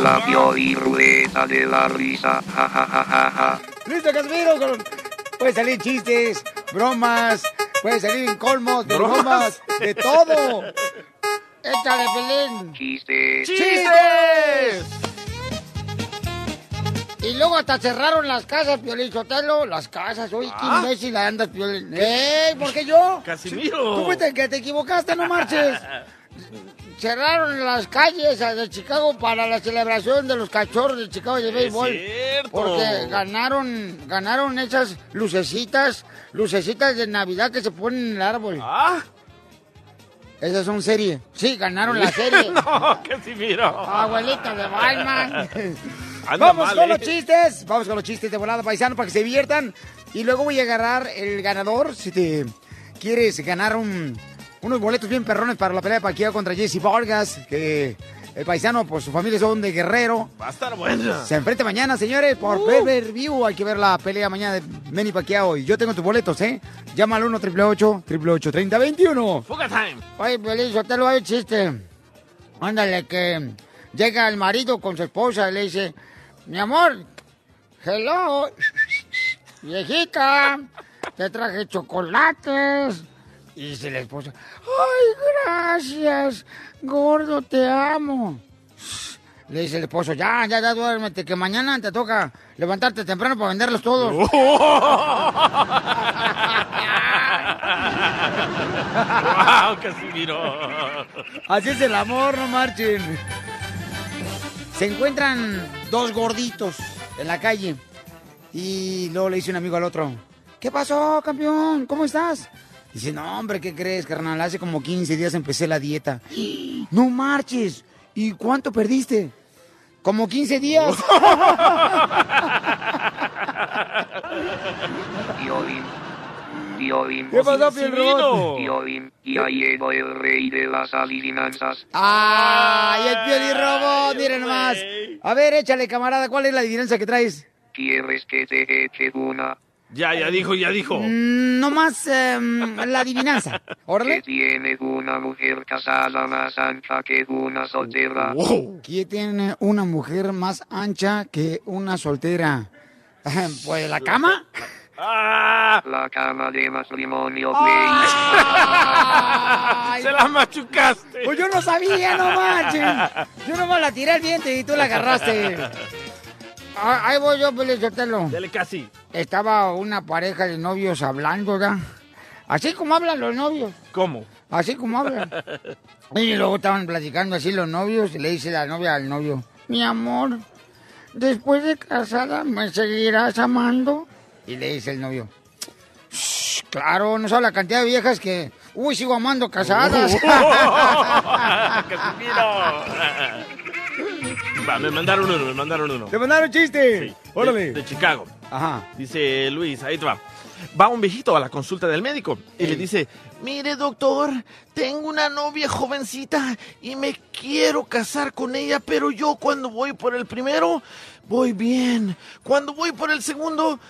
risa. La Pioli Ruleta de la risa, ja ja ja ja ja. Listo, Casimiro. con- Puede salir chistes, bromas, puede salir colmos, ¿Bromas? bromas, de todo. Échale, Pelín. Chistes. ¡Chistes! Y luego hasta cerraron las casas, Piolín Sotelo. Las casas, oye, qué Ah. imbécil andas, Piolín. ¡Ey! ¿Por qué yo? Casimiro. Tú fuiste el que te equivocaste, no marches. Cerraron las calles de Chicago para la celebración de los cachorros de Chicago de béisbol. Porque ganaron, ganaron esas lucecitas, lucecitas de Navidad que se ponen en el árbol. Ah. Esas son serie. Sí, ganaron la serie. no, Casimiro. Abuelita de Balman. Anda Vamos mal, con ¿eh? los chistes. Vamos con los chistes de volada paisano para que se diviertan. Y luego voy a agarrar el ganador. Si te quieres ganar un- unos boletos bien perrones para la pelea de Paquiao contra Jesse Vargas, que el paisano, pues su familia son de Guerrero. Va a estar buena. Se enfrenta mañana, señores, por Uh. Pay View. Hay que ver la pelea mañana de Manny Pacquiao. Y yo tengo tus boletos, ¿eh? Llama al 1 888 3021 Fuga time. Oye, Feliz, te lo chiste. Ándale, que llega el marido con su esposa y le dice, mi amor, hello, viejita, te traje chocolates. Y dice la esposa, ay, gracias, gordo, te amo. Le dice el esposo, ya, ya, ya, duérmete, que mañana te toca levantarte temprano para venderlos todos. wow, Casimiro. Así es el amor, no marchen. Se encuentran dos gorditos en la calle. Y luego le dice un amigo al otro, ¿qué pasó, campeón? ¿Cómo estás? Dice, no, hombre, ¿qué crees, carnal? Hace como 15 días empecé la dieta. No marches. ¿Y cuánto perdiste? Como 15 días. ¿Qué pasó, Piel Robot? Piolín. Ya llegó el rey de las adivinanzas. ¡Ay, el piel robot! Miren nomás. A ver, échale, camarada, ¿cuál es la adivinanza que traes? ¿Quieres que te eche una? Ya, ya dijo, ya dijo. Mm, no más em, la adivinanza. Que tiene una mujer casada más ancha que una soltera. ¿Quién tiene una mujer más ancha que una soltera? Pues la cama. La cama de matrimonio. Se la machucaste. Pues yo no sabía, no manches. Yo nomás la tiré al viento y tú la agarraste. Ah, Ahí voy yo, Pelizotelo. Dale casi. Estaba una pareja de novios hablando, ¿verdad? Así como hablan los novios. ¿Cómo? Así como hablan. Y luego estaban platicando así los novios y le dice la novia al novio, mi amor, después de casada, ¿me seguirás amando? Y le dice el novio, "Shh, claro, no sabe la cantidad de viejas que, uy, sigo amando casadas. Va, me mandaron uno, me mandaron uno. ¿Te mandaron chiste? Órale. De, de Chicago. Ajá. Dice Luis, ahí te va. Va un viejito a la consulta del médico y le dice, mire doctor, tengo una novia jovencita y me quiero casar con ella, pero yo cuando voy por el primero, voy bien. Cuando voy por el segundo,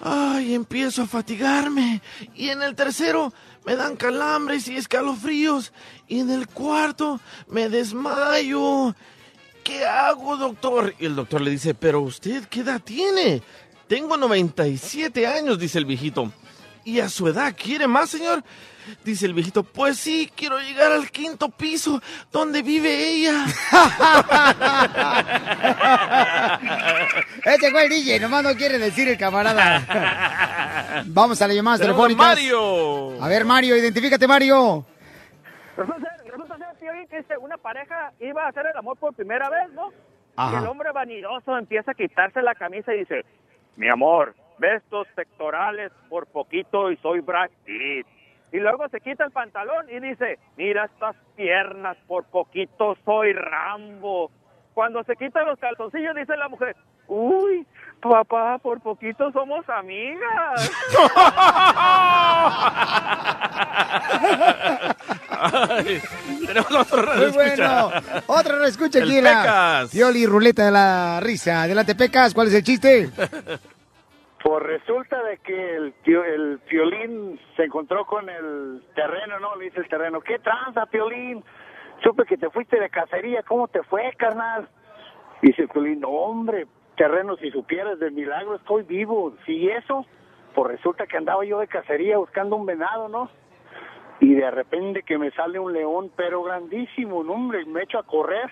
ay, empiezo a fatigarme. Y en el tercero, me dan calambres y escalofríos. Y en el cuarto, me desmayo. ¿Qué hago, doctor? Y el doctor le dice, pero usted, ¿qué edad tiene? Tengo 97 años, dice el viejito. ¿Y a su edad quiere más, señor? Dice el viejito, pues sí, quiero llegar al quinto piso, donde vive ella. Ese fue el DJ, nomás no quiere decir el camarada. Vamos a las llamadas telefónicas. Mario. A ver, Mario, identifícate, Mario. Piolín, que una pareja iba a hacer el amor por primera vez, ¿no? Ajá. Y el hombre vanidoso empieza a quitarse la camisa y dice, mi amor, ve estos pectorales por poquito y soy Brad Pitt. Y luego se quita el pantalón y dice, mira estas piernas, por poquito soy Rambo. Cuando se quita los calzoncillos dice la mujer, uy, papá, por poquito somos amigas. Ay, tenemos otro Muy radio bueno. Otro lo escucha aquí la Pecas. Pioli Ruleta de la Risa. Adelante, Pecas, ¿cuál es el chiste? Pues resulta de que el, el Piolín se encontró con el terreno, ¿no? Le dice el terreno, ¿qué tranza, Piolín? Supe que te fuiste de cacería, ¿cómo te fue, carnal? Dice el Piolín, no, hombre, terreno, si supieras del milagro, estoy vivo. Si eso, pues resulta que andaba yo de cacería buscando un venado, ¿no? Y de repente que me sale un león, pero grandísimo, ¿no, hombre? Me echo a correr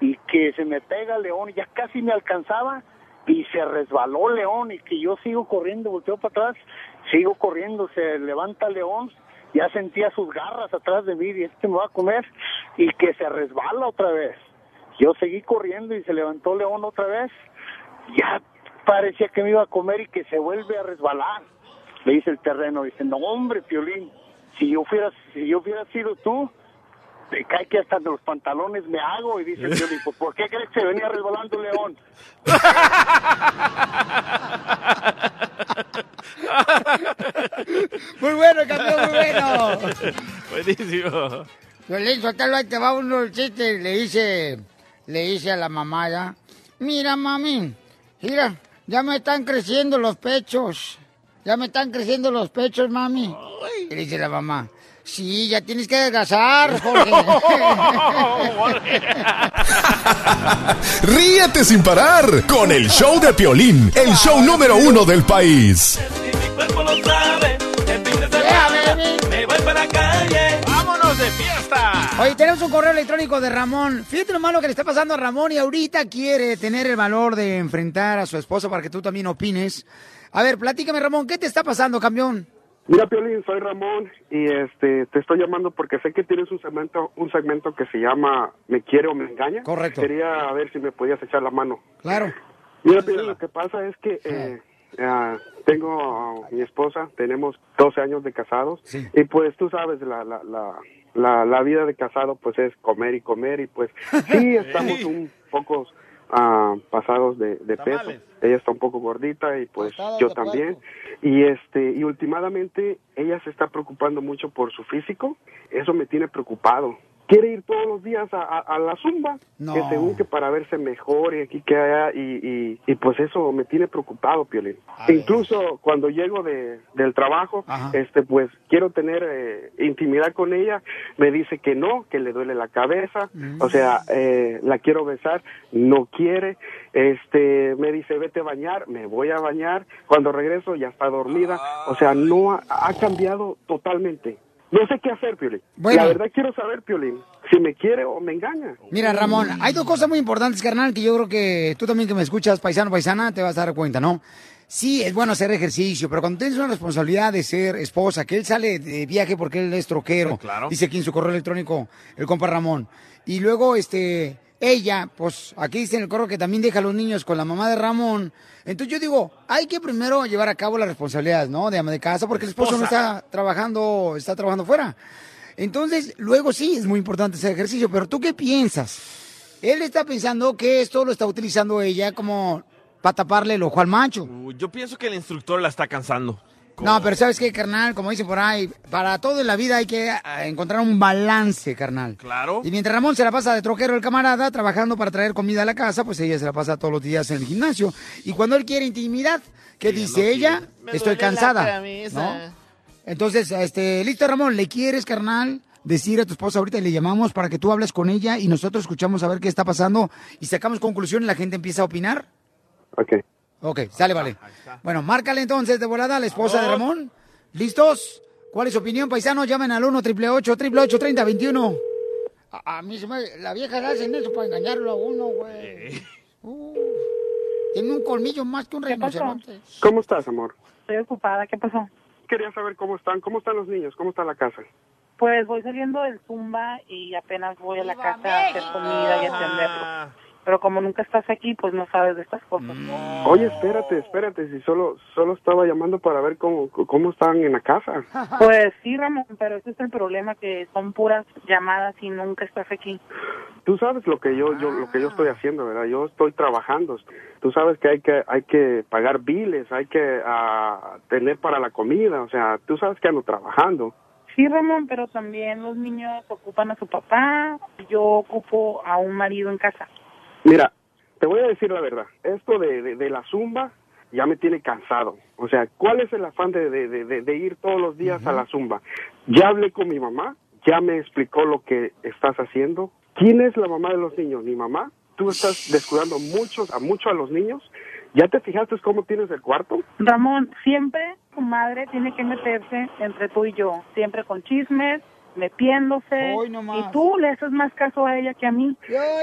y que se me pega el león, ya casi me alcanzaba y se resbaló León y que yo sigo corriendo, volteo para atrás, sigo corriendo, se levanta León, ya sentía sus garras atrás de mí y este me va a comer y que se resbala otra vez. Yo seguí corriendo y se levantó León otra vez, ya parecía que me iba a comer y que se vuelve a resbalar. Le dice el terreno, dice, no hombre, Piolín, si yo fuera, si yo hubiera sido tú, te cae que hasta los pantalones me hago y dice el Piolín, "Pues, ¿por qué crees que se venía resbalando un león? Muy bueno, campeón, muy bueno. Buenísimo. Violín, Sotelo, ahí te va uno el chiste. Le dice, le dice a la mamá ya, mira, mami, mira, ya me están creciendo los pechos. Ya me están creciendo los pechos, mami. Y dice la mamá, sí, ya tienes que adelgazar, Jorge. Ríete sin parar con el show de Piolín, el show número uno del país. cuerpo lo sabe. El fin de semana me voy para la calle. ¡Vámonos de fiesta! Oye, tenemos un correo electrónico de Ramón. Fíjate lo malo que le está pasando a Ramón y ahorita quiere tener el valor de enfrentar a su esposa para que tú también opines. A ver, platícame, Ramón, ¿qué te está pasando, campeón? Mira, Piolín, soy Ramón y este te estoy llamando porque sé que tienes un segmento un segmento que se llama Me quiere o me engaña. Correcto. Quería ver si me podías echar la mano. Claro. Mira, Piolín, lo que pasa es que eh, ah, tengo a mi esposa, tenemos 12 años de casados y pues tú sabes la, la, la, la, la vida de casado pues es comer y comer y pues sí estamos un poco pasados de, de peso. Ella está un poco gordita y pues yo también. Y este y últimamente ella se está preocupando mucho por su físico. Eso me tiene preocupado. Quiere ir todos los días a, a- a la zumba, No. que según que para verse mejor y aquí que allá y, y, y pues eso me tiene preocupado, Piolín. Incluso cuando llego de, del trabajo, este pues quiero tener eh, intimidad con ella, me dice que no, que le duele la cabeza, o sea, eh, la quiero besar, no quiere, este me dice vete a bañar, me voy a bañar, cuando regreso ya está dormida, o sea, no ha, ha cambiado totalmente. No sé qué hacer, Piolín. Bueno. La verdad quiero saber, Piolín, si me quiere o me engaña. Mira, Ramón, hay dos cosas muy importantes, carnal, que yo creo que tú también que me escuchas, paisano, paisana, te vas a dar cuenta, ¿no? Sí, es bueno hacer ejercicio, pero cuando tienes una responsabilidad de ser esposa, que él sale de viaje porque él es troquero, Claro. dice aquí en su correo electrónico el compa Ramón, y luego, este, ella, pues aquí dice en el correo que también deja a los niños con la mamá de Ramón, entonces yo digo, hay que primero llevar a cabo las responsabilidades, ¿no? De ama de casa, porque el esposo no está trabajando, está trabajando fuera. Entonces, luego sí es muy importante hacer ejercicio, pero ¿tú qué piensas? Él está pensando que esto lo está utilizando ella como para taparle el ojo al macho. Yo pienso que el instructor la está cansando. No, pero ¿sabes qué, carnal? Como dicen por ahí, para todo en la vida hay que ah, encontrar un balance, carnal. Claro. Y mientras Ramón se la pasa de troquero el camarada, trabajando para traer comida a la casa, pues ella se la pasa todos los días en el gimnasio. Y cuando él quiere intimidad, ¿qué dice ella? Me Estoy cansada. ¿no? Entonces, este, listo, Ramón, ¿le quieres, carnal? Decir a tu esposa ahorita y le llamamos para que tú hables con ella y nosotros escuchamos a ver qué está pasando y sacamos conclusión y la gente empieza a opinar. Ok. Ok, sale, vale. Bueno, márcale entonces de volada a la esposa de Ramón. ¿Listos? ¿Cuál es su opinión, paisano? Llamen al 1 888 3021 a, a mí se me... La vieja le hacen eso para engañarlo a uno, güey. Uh, tiene un colmillo más que un rinoceronte. ¿Cómo estás, amor? Estoy ocupada, ¿qué pasó? Quería saber cómo están, cómo están los niños, cómo está la casa. Pues voy saliendo del Zumba y apenas voy a la casa a hacer comida y atenderlo. Pero como nunca estás aquí, pues no sabes de estas cosas. Oye, espérate, espérate, si solo solo estaba llamando para ver cómo cómo están en la casa. Pues sí, Ramón, pero ese es el problema, que son puras llamadas y nunca estás aquí. Tú sabes lo que yo yo lo que yo estoy haciendo, ¿verdad? Yo estoy trabajando. Tú sabes que hay que hay que pagar biles, hay que ah, tener para la comida, o sea, tú sabes que ando trabajando. Sí, Ramón, pero también los niños ocupan a su papá, yo ocupo a un marido en casa. Mira, te voy a decir la verdad. Esto de, de, de la zumba ya me tiene cansado. O sea, ¿cuál es el afán de, de, de, de ir todos los días a la zumba? Ya hablé con mi mamá, ya me explicó lo que estás haciendo. ¿Quién es la mamá de los niños? ¿Mi mamá? ¿Tú estás descuidando mucho, a mucho a los niños? ¿Ya te fijaste cómo tienes el cuarto? Ramón, siempre tu madre tiene que meterse entre tú y yo, siempre con chismes, metiéndose. y tú le haces más caso a ella que a mí.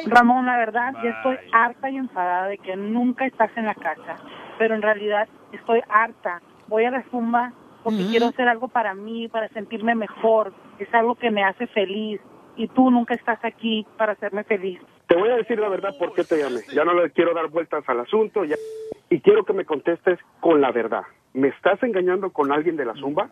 Ramón, la verdad, ya estoy harta y enfadada de que nunca estás en la casa. Pero en realidad estoy harta. Voy a la zumba porque quiero hacer algo para mí, para sentirme mejor. Es algo que me hace feliz. Y tú nunca estás aquí para hacerme feliz. Te voy a decir la verdad por qué te llamé. Ya no le quiero dar vueltas al asunto ya- y quiero que me contestes con la verdad. ¿Me estás engañando con alguien de la zumba?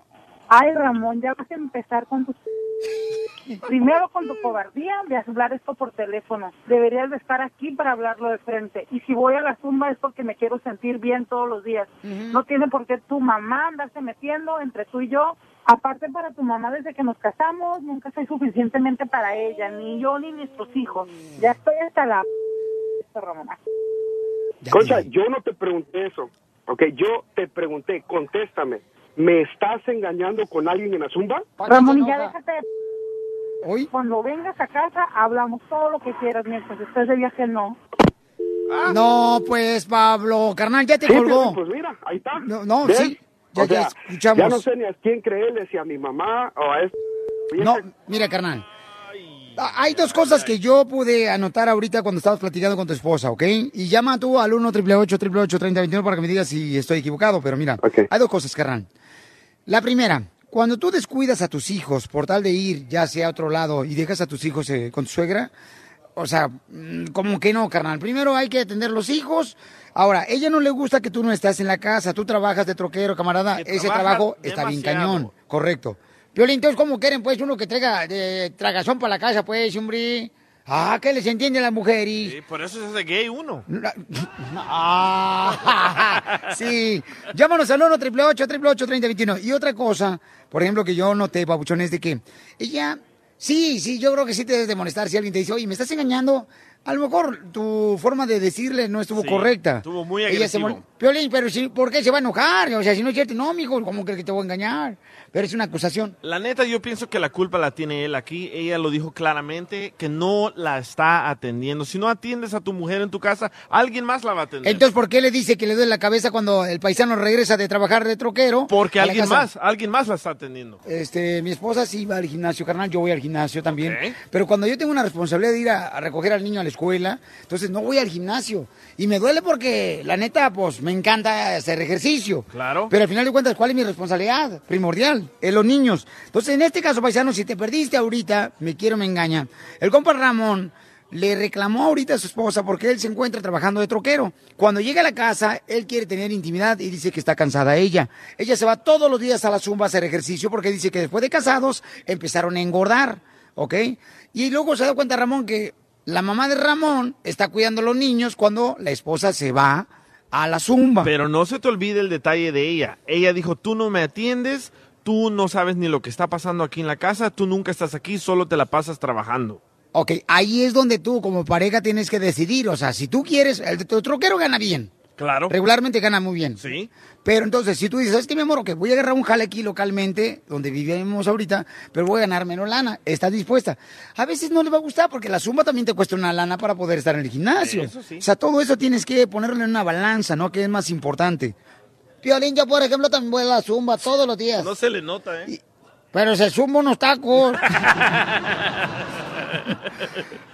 Ay, Ramón, ya vas a empezar con tu... Primero con tu cobardía de hablar esto por teléfono. Deberías de estar aquí para hablarlo de frente. Y si voy a la zumba es porque me quiero sentir bien todos los días. No tiene por qué tu mamá andarse metiendo entre tú y yo. Aparte para tu mamá desde que nos casamos nunca soy suficientemente para ella, ni yo ni nuestros hijos. Ya estoy hasta la... Ramón. Concha, yo no te pregunté eso. Ok, yo te pregunté, contéstame. ¿Me estás engañando con alguien en la zumba? Ramón, y ya déjate de... Cuando vengas a casa hablamos todo lo que quieras, mientras estés de viaje no. No, pues, Pablo, carnal, ya te Sí, colgó. Pues mira, ahí está. No, no, ¿Ves? sí, ya, O ya escuchamos. Ya no sé ni a quién creerle, si a mi mamá o a este. No, mira, carnal. Ah, Hay dos cosas que yo pude anotar ahorita cuando estabas platicando con tu esposa, ¿ok? Y llama tú al 1 888 3021 para que me digas si estoy equivocado, pero mira, hay dos cosas, carnal. La primera, cuando tú descuidas a tus hijos por tal de ir ya sea a otro lado y dejas a tus hijos eh, con tu suegra, o sea, mm, como que no, carnal. Primero hay que atender los hijos. Ahora, ella no le gusta que tú no estás en la casa, tú trabajas de troquero, camarada. Ese trabajo está bien cañón, correcto. Piolín, entonces, ¿cómo quieren, pues, uno que traiga de tragazón para la casa, pues, hombre? Ah, que les entiende a las mujeres. Sí, por eso se hace gay uno. Ah, sí. Llámanos al 1 888 3021 Y otra cosa, por ejemplo, que yo noté, papuchón, es de que ella, sí, sí, yo creo que sí te debes de molestar si alguien te dice, oye, me estás engañando. A lo mejor tu forma de decirle no estuvo Sí, correcta. estuvo muy Ella se agresivo. mol- Piolín, pero si, ¿por qué se va a enojar? O sea, si no es cierto, no, mijo, ¿cómo crees que te voy a engañar? Pero es una acusación. La neta, yo pienso que la culpa la tiene él aquí. Ella lo dijo claramente, que no la está atendiendo. Si no atiendes a tu mujer en tu casa, alguien más la va a atender. Entonces, ¿por qué le dice que le duele la cabeza cuando el paisano regresa de trabajar de troquero? Porque alguien más, alguien más la está atendiendo. Este, mi esposa sí va al gimnasio, carnal, yo voy al gimnasio también. Pero cuando yo tengo una responsabilidad de ir a, a recoger al niño a la escuela, entonces no voy al gimnasio. Y me duele porque, la neta, pues me encanta hacer ejercicio. Claro. Pero al final de cuentas, ¿cuál es mi responsabilidad? Primordial, es los niños. Entonces, en este caso, paisano, si te perdiste ahorita, me quiero, me engaña. El compa Ramón le reclamó ahorita a su esposa porque él se encuentra trabajando de troquero. Cuando llega a la casa, él quiere tener intimidad y dice que está cansada ella. Ella se va todos los días a la zumba a hacer ejercicio porque dice que después de casados empezaron a engordar, ¿ok? Y luego se da cuenta Ramón que la mamá de Ramón está cuidando a los niños cuando la esposa se va a la zumba. Pero no se te olvide el detalle de ella. Ella dijo, tú no me atiendes, tú no sabes ni lo que está pasando aquí en la casa, tú nunca estás aquí, solo te la pasas trabajando. Ok, ahí es donde tú como pareja tienes que decidir. O sea, si tú quieres, el tu troquero gana bien. Claro. Regularmente gana muy bien. Sí. Pero entonces, si tú dices, es que mi amor, que voy a agarrar un jale aquí localmente, donde vivimos ahorita, pero voy a ganar menos lana, ¿estás dispuesta? A veces no le va a gustar porque la suma también te cuesta una lana para poder estar en el gimnasio. Eso sí. O sea, todo eso tienes que ponerlo en una balanza, ¿no? Que es más importante. Piolín, yo por ejemplo también voy a la zumba todos los días. No se le nota, ¿eh? Pero se suma unos tacos.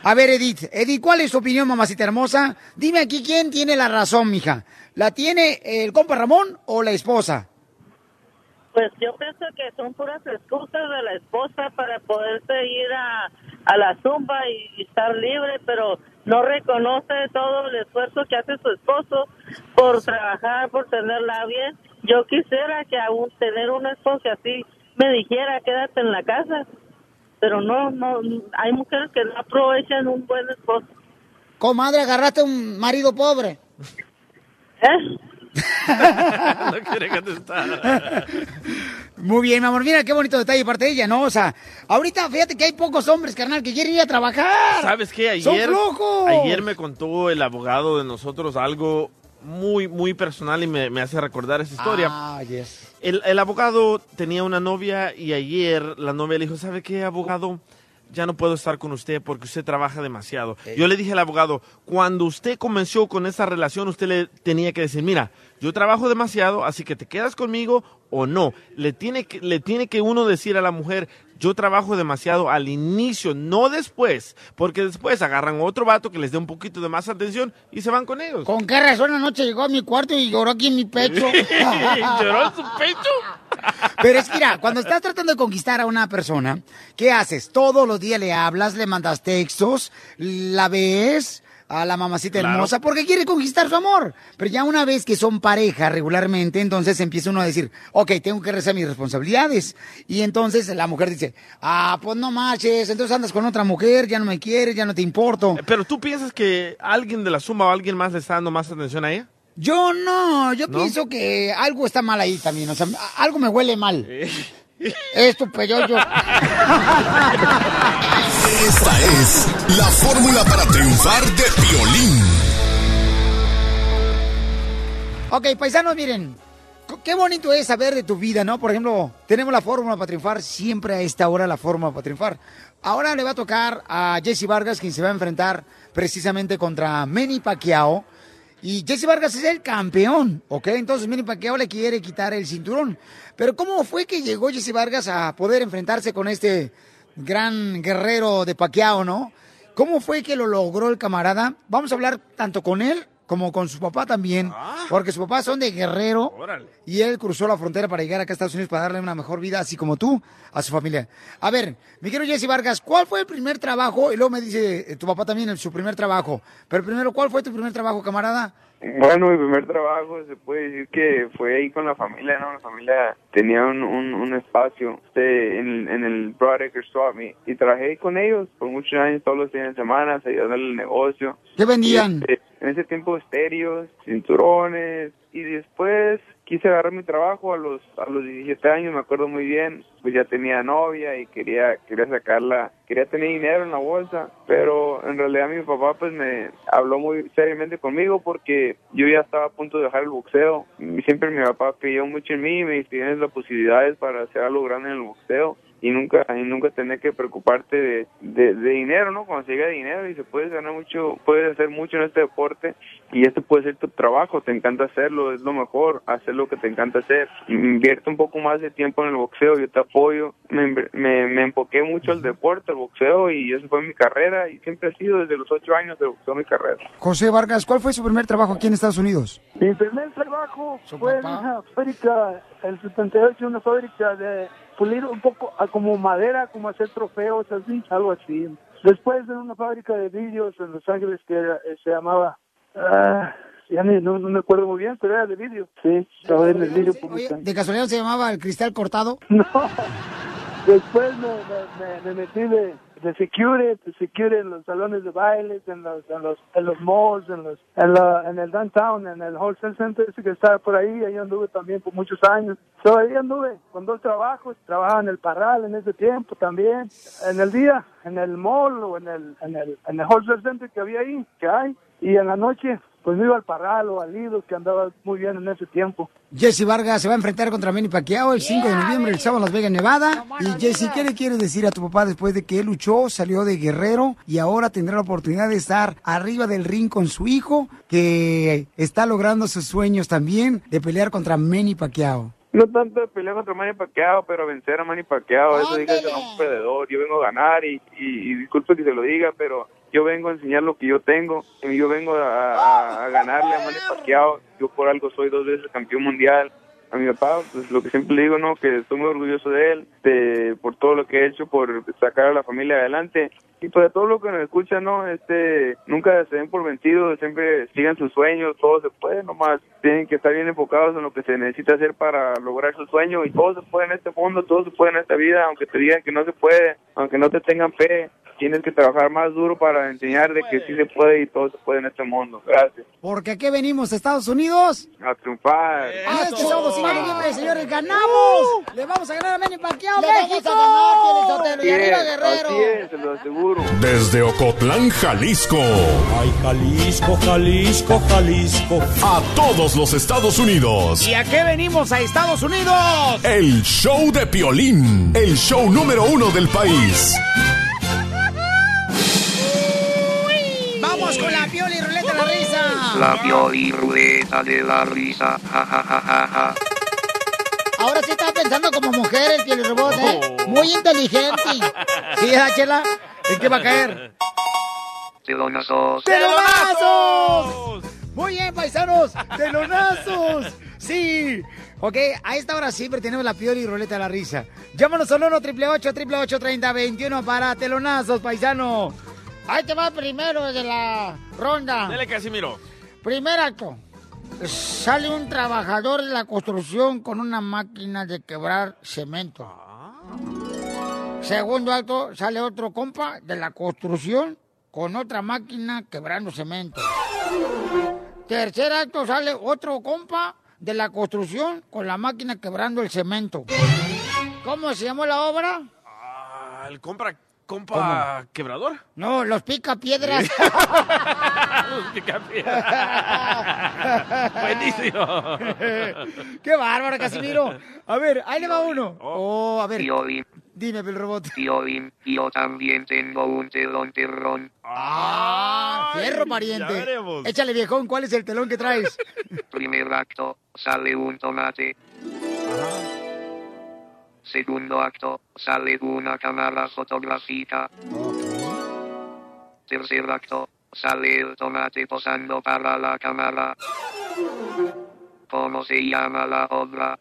A ver, Edith. Edith, ¿cuál es tu opinión, mamacita hermosa? Dime aquí quién tiene la razón, mija. ¿La tiene el compa Ramón o la esposa? Pues yo pienso que son puras excusas de la esposa para poderse ir a, a la zumba y, estar libre, pero no reconoce todo el esfuerzo que hace su esposo por trabajar, por tenerla bien. Yo quisiera que aún tener un esposo así me dijera quédate en la casa, pero no, no, hay mujeres que no aprovechan un buen esposo. Comadre, agarraste un marido pobre. ¿Eh? no quiere contestar. Muy bien, mi amor. Mira qué bonito detalle de parte de ella, ¿no? O sea, ahorita fíjate que hay pocos hombres, carnal, que quieren ir a trabajar. ¿Sabes qué? ¡Son Ayer, flojos! ayer me contó el abogado de nosotros algo muy, muy personal y me, me hace recordar esa historia. Ah, yes. El, el abogado tenía una novia y ayer la novia le dijo, ¿sabe qué, abogado? Ya no puedo estar con usted porque usted trabaja demasiado. Yo le dije al abogado, cuando usted comenzó con esa relación, usted le tenía que decir, mira, yo trabajo demasiado, así que te quedas conmigo o no. Le tiene que, le tiene que uno decir a la mujer, yo trabajo demasiado al inicio, no después, porque después agarran otro vato que les dé un poquito de más atención y se van con ellos. ¿Con qué razón anoche llegó a mi cuarto y lloró aquí en mi pecho? ¿Lloró en su pecho? Pero es que, mira, cuando estás tratando de conquistar a una persona, ¿qué haces? Todos los días le hablas, le mandas textos, la ves a la mamacita Claro. hermosa porque quiere conquistar su amor. Pero ya una vez que son pareja regularmente, entonces empieza uno a decir, ok, tengo que rezar mis responsabilidades. Y entonces la mujer dice, ah, pues no marches, entonces andas con otra mujer, ya no me quieres, ya no te importo. Pero tú piensas que alguien de la suma o alguien más le está dando más atención a ella? Yo no, yo ¿No? pienso que algo está mal ahí también, o sea, algo me huele mal. Esto, yo, yo. Esta es la fórmula para triunfar de violín. Ok, paisanos, miren, qué bonito es saber de tu vida, ¿no? Por ejemplo, tenemos la fórmula para triunfar, siempre a esta hora la fórmula para triunfar. Ahora le va a tocar a Jesse Vargas, quien se va a enfrentar precisamente contra Manny Pacquiao. Y Jesse Vargas es el campeón, ¿ok? Entonces Manny Pacquiao le quiere quitar el cinturón. Pero ¿cómo fue que llegó Jesse Vargas a poder enfrentarse con este gran guerrero de Pacquiao, no? ¿Cómo fue que lo logró el camarada? Vamos a hablar tanto con él como con su papá también, porque su papá son de Guerrero y él cruzó la frontera para llegar acá a Estados Unidos para darle una mejor vida, así como tú, a su familia. A ver, mi querido Jesse Vargas, ¿cuál fue el primer trabajo? Y luego me dice eh, tu papá también el- su primer trabajo. Pero primero, ¿cuál fue tu primer trabajo, camarada? Bueno, mi primer trabajo se puede decir que fue ahí con la familia, ¿no? La familia tenía un, un, un espacio este, en, en el Broadacre Swap y trabajé ahí con ellos por muchos años, todos los fines de semana, ayudando el negocio. ¿Qué vendían? Y, este, en ese tiempo estéreos, cinturones y después quise agarrar mi trabajo a los a los 17 años, me acuerdo muy bien, pues ya tenía novia y quería quería sacarla, quería tener dinero en la bolsa, pero en realidad mi papá pues me habló muy seriamente conmigo porque yo ya estaba a punto de dejar el boxeo. Siempre mi papá creyó mucho en mí me tienes las posibilidades para hacer algo grande en el boxeo y nunca y nunca tener que preocuparte de, de, de dinero, ¿no? Cuando se llega dinero y se puede ganar mucho, puedes hacer mucho en este deporte y este puede ser tu trabajo, te encanta hacerlo, es lo mejor, hacer lo que te encanta hacer. Invierte un poco más de tiempo en el boxeo, yo te apoyo. Me, me, me enfoqué mucho al deporte, al boxeo y eso fue mi carrera y siempre ha sido desde los ocho años de boxeo mi carrera. José Vargas, ¿cuál fue su primer trabajo aquí en Estados Unidos? Mi primer trabajo fue en una fábrica, el 78, una fábrica de pulir un poco a como madera, como hacer trofeos, así, algo así. Después en una fábrica de vidrios en Los Ángeles que era- eh, se llamaba, ah, ya ni- no, no me acuerdo muy bien, pero era de vidrio. Sí, trabajé en el vidrio. ¿De casualidad se llamaba el cristal cortado? No. Después me, me, me- me metí de, de security, de security en los salones de bailes, en los, en los, en los malls, en los, en, la- en el downtown, en el wholesale center ese que estaba por ahí, ahí anduve también por muchos años. So, ahí anduve con dos trabajos, trabajaba en el Parral en ese tiempo también, en el día, en el mall o en el, en el, en el wholesale center que había ahí, que hay, y en la noche pues me iba al Parral o al Lido, que andaba muy bien en ese tiempo. Jesse Vargas se va a enfrentar contra Manny Pacquiao el 5 de noviembre, el sábado en Las Vegas, Nevada. y Jesse, ¿qué le quieres decir a tu papá después de que él luchó, salió de guerrero y ahora tendrá la oportunidad de estar arriba del ring con su hijo, que está logrando sus sueños también de pelear contra Manny Pacquiao? No tanto de pelear contra Manny Pacquiao, pero vencer a Manny Pacquiao, eso diga que no es un perdedor. Yo vengo a ganar y, y, y disculpe que se lo diga, pero yo vengo a enseñar lo que yo tengo. Yo vengo a, a- a ganarle a Manny Pacquiao. Yo por algo soy dos veces campeón mundial. A mi papá, pues lo que siempre le digo, ¿no? Que estoy muy orgulloso de él, de, por todo lo que ha hecho, por sacar a la familia adelante. Y pues de todo lo que nos escucha, ¿no? Este, nunca se den por vencidos, siempre sigan sus sueños, todo se puede, nomás tienen que estar bien enfocados en lo que se necesita hacer para lograr sus sueños y todo se puede en este mundo, todo se puede en esta vida, aunque te digan que no se puede, aunque no te tengan fe, tienes que trabajar más duro para enseñar de que sí se puede y todo se puede en este mundo. Gracias. Porque aquí venimos a Estados Unidos. A triunfar. A este 5 de noviembre, señores, ganamos. Le vamos a ganar a Manny Pacquiao, Le vamos México. a ganar, y arriba Guerrero. así es, se lo aseguro. Desde Ocotlán, Jalisco. Ay, Jalisco, Jalisco, Jalisco. A todos los Estados Unidos. ¿Y a qué venimos a Estados Unidos? El show de Piolín. El show número uno del país. Vamos con la piola y ruleta de la risa. La pioli ruleta de la risa. Ja, ja, ja, ja, ja. Ahora sí estaba pensando como mujer el piel robot, ¿eh? Muy inteligente. ¿Sí, Chela? ¿En qué va a caer? Telonazos. ¡Telonazos! Muy bien, paisanos. ¡Telonazos! Sí. Ok, a esta hora siempre tenemos la piola y ruleta de la risa. Llámanos al 1 888 30 21 para telonazos, paisano. Ahí te va primero de la ronda. Dale, Casimiro. Primer acto. Sale un trabajador de la construcción con una máquina de quebrar cemento. Segundo acto, sale otro compa de la construcción con otra máquina quebrando cemento. Tercer acto, sale otro compa de la construcción con la máquina quebrando el cemento. ¿Cómo se llamó la obra? Ah, ¿El compra, compa quebrador? No, los pica piedras. Los picapiedra. Buenísimo. ¡Qué bárbaro, Casimiro! A ver, ahí le va uno. Oh, a ver. Piolín, Dime, el robot. Piolín, yo también tengo un telón terrón. ¡Ah! ¡Fierro, pariente! ya veremos. Échale, viejón, ¿cuál es el telón que traes? Primer acto, sale un tomate. Segundo acto, sale una cámara fotográfica. Tercer acto, sale el tomate posando para la cámara. ¿Cómo se llama la obra?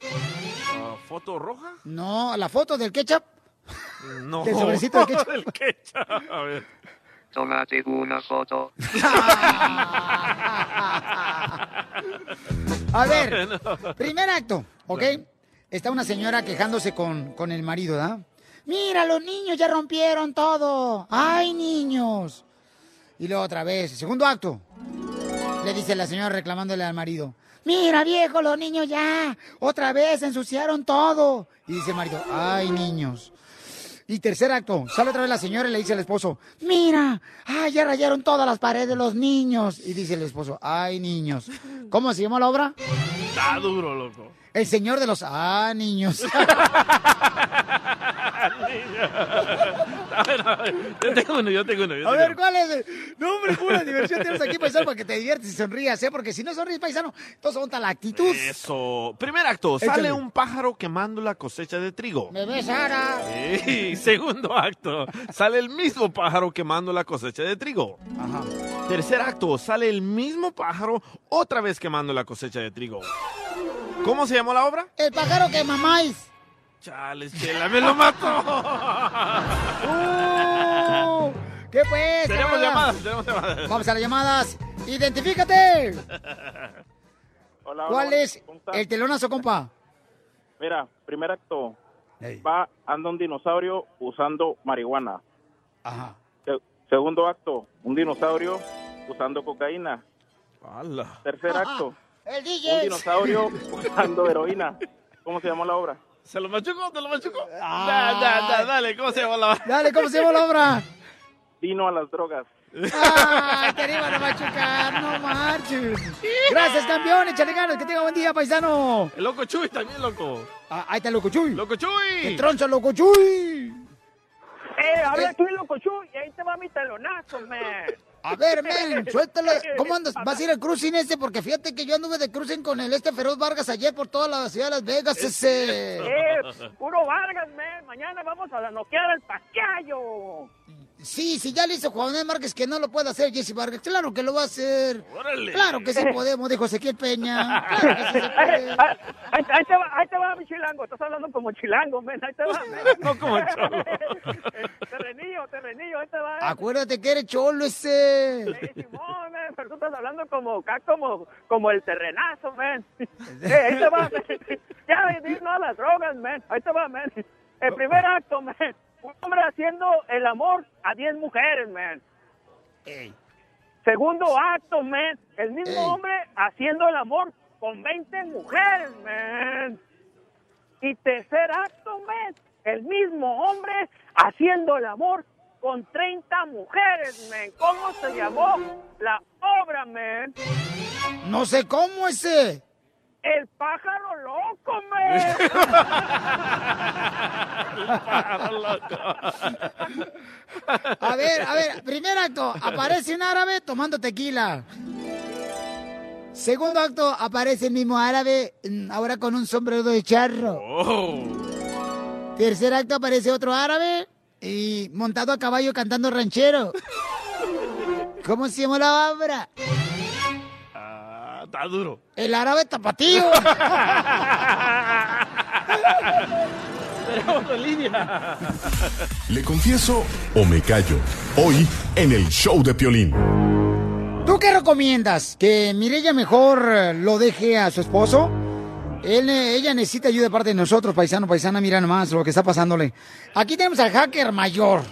¿Foto roja? No, la foto del ketchup. No. Del sobrecito de ketchup. Del ketchup. A ver. Tomate una foto. A ver, primer acto, ¿ok? Está una señora quejándose con, con el marido, ¿da? Mira, los niños ya rompieron todo. ¡Ay, niños! Y luego otra vez, segundo acto. Le dice la señora reclamándole al marido. Mira, viejo, los niños ya. Otra vez ensuciaron todo. Y dice el marido, ay, niños. Y tercer acto, sale otra vez la señora y le dice al esposo, mira, ay, ya rayaron todas las paredes los niños. Y dice el esposo, ay, niños. ¿Cómo se llama la obra? Está duro, loco. El señor de los, ah, niños. A ver, a ver. Yo tengo uno, yo tengo uno. yo A tengo ver, ¿cuál es? No, hombre, pura diversión tenemos aquí, paisano, para que te diviertes y sonrías, ¿eh? Porque si no sonríes, paisano, entonces monta la actitud. Eso. Primer acto, Échale. sale un pájaro quemando la cosecha de trigo. Me ves, Sara. Sí. Segundo acto, sale el mismo pájaro quemando la cosecha de trigo. Tercer acto, sale el mismo pájaro otra vez quemando la cosecha de trigo. ¿Cómo se llamó la obra? El pájaro que mamáis. Chales, chela, me lo mató. ¡Uh! ¿Qué pues? Tenemos llamadas, tenemos llamadas. Vamos a las llamadas. ¡Identifícate! Hola, ¿Cuál hola, es el telonazo, compa? Mira, primer acto. Va, anda un dinosaurio usando marihuana. Ajá. segundo acto, un dinosaurio usando cocaína. ¡Hala! Tercer acto, El un DJ. dinosaurio usando heroína. ¿Cómo se llama la obra? ¿Se lo machucó? ¿Te lo machucó? Da, da, da, dale, ¿cómo se llama la obra? Dale, ¿cómo se llama la obra? Vino a las drogas. ¡Ay, te iban a machucar! ¡No marches! Gracias, campeón. Échale ganas. Que tenga buen día, paisano. El loco Chuy también, loco. Ah, ahí está el loco Chuy. ¡Loco Chuy! ¡Que troncha, loco Chuy! Eh, habla tú, loco Chuy, y ahí te va mi telonazo, man. A ver, men, suéltalo. ¿Cómo andas? ¿Vas a ir al cruising ese? Porque fíjate que yo anduve de cruising con el este Feroz Vargas ayer por toda la ciudad de Las Vegas, ese. Eh, puro Vargas, men. Mañana vamos a noquear al pasquillo. Sí, sí, ya le hizo Juan Márquez que no lo puede hacer Jesse Vargas. Claro que lo va a hacer. Órale. Claro que sí podemos, dijo Ezequiel Peña. Claro que sí se puede. Ahí, ahí te va, ahí te va, mi chilango. Estás hablando como chilango, men. Ahí te va, men. No como cholo. terrenillo, terrenillo, ahí te va. Acuérdate que eres cholo ese. Simón, men, pero tú estás hablando como, como, como el terrenazo, men. Eh, ahí te va, men. Ya, no a las drogas, men. Ahí te va, men. El primer acto, men. Un hombre haciendo el amor a 10 mujeres, man. Segundo acto, man. El mismo hombre haciendo el amor con 20 mujeres, man. Y tercer acto, man. El mismo hombre haciendo el amor con 30 mujeres, man. ¿Cómo se llamó la obra, man? No sé cómo ese. El pájaro loco, man. A ver, a ver, primer acto, aparece un árabe tomando tequila. Segundo acto, aparece el mismo árabe, mm, ahora con un sombrero de charro. Tercer acto, aparece otro árabe y montado a caballo cantando ranchero. ¿Cómo se llama la obra? Ah, está duro. El árabe tapatío. Tenemos en línea. ¿Le confieso o me callo? Hoy en el show de Piolín. ¿Tú qué recomiendas? ¿Que Mirella mejor eh, lo deje a su esposo? Él, eh, ella necesita ayuda de parte de nosotros, paisano, paisana, mira nomás lo que está pasándole. Aquí tenemos al hacker mayor.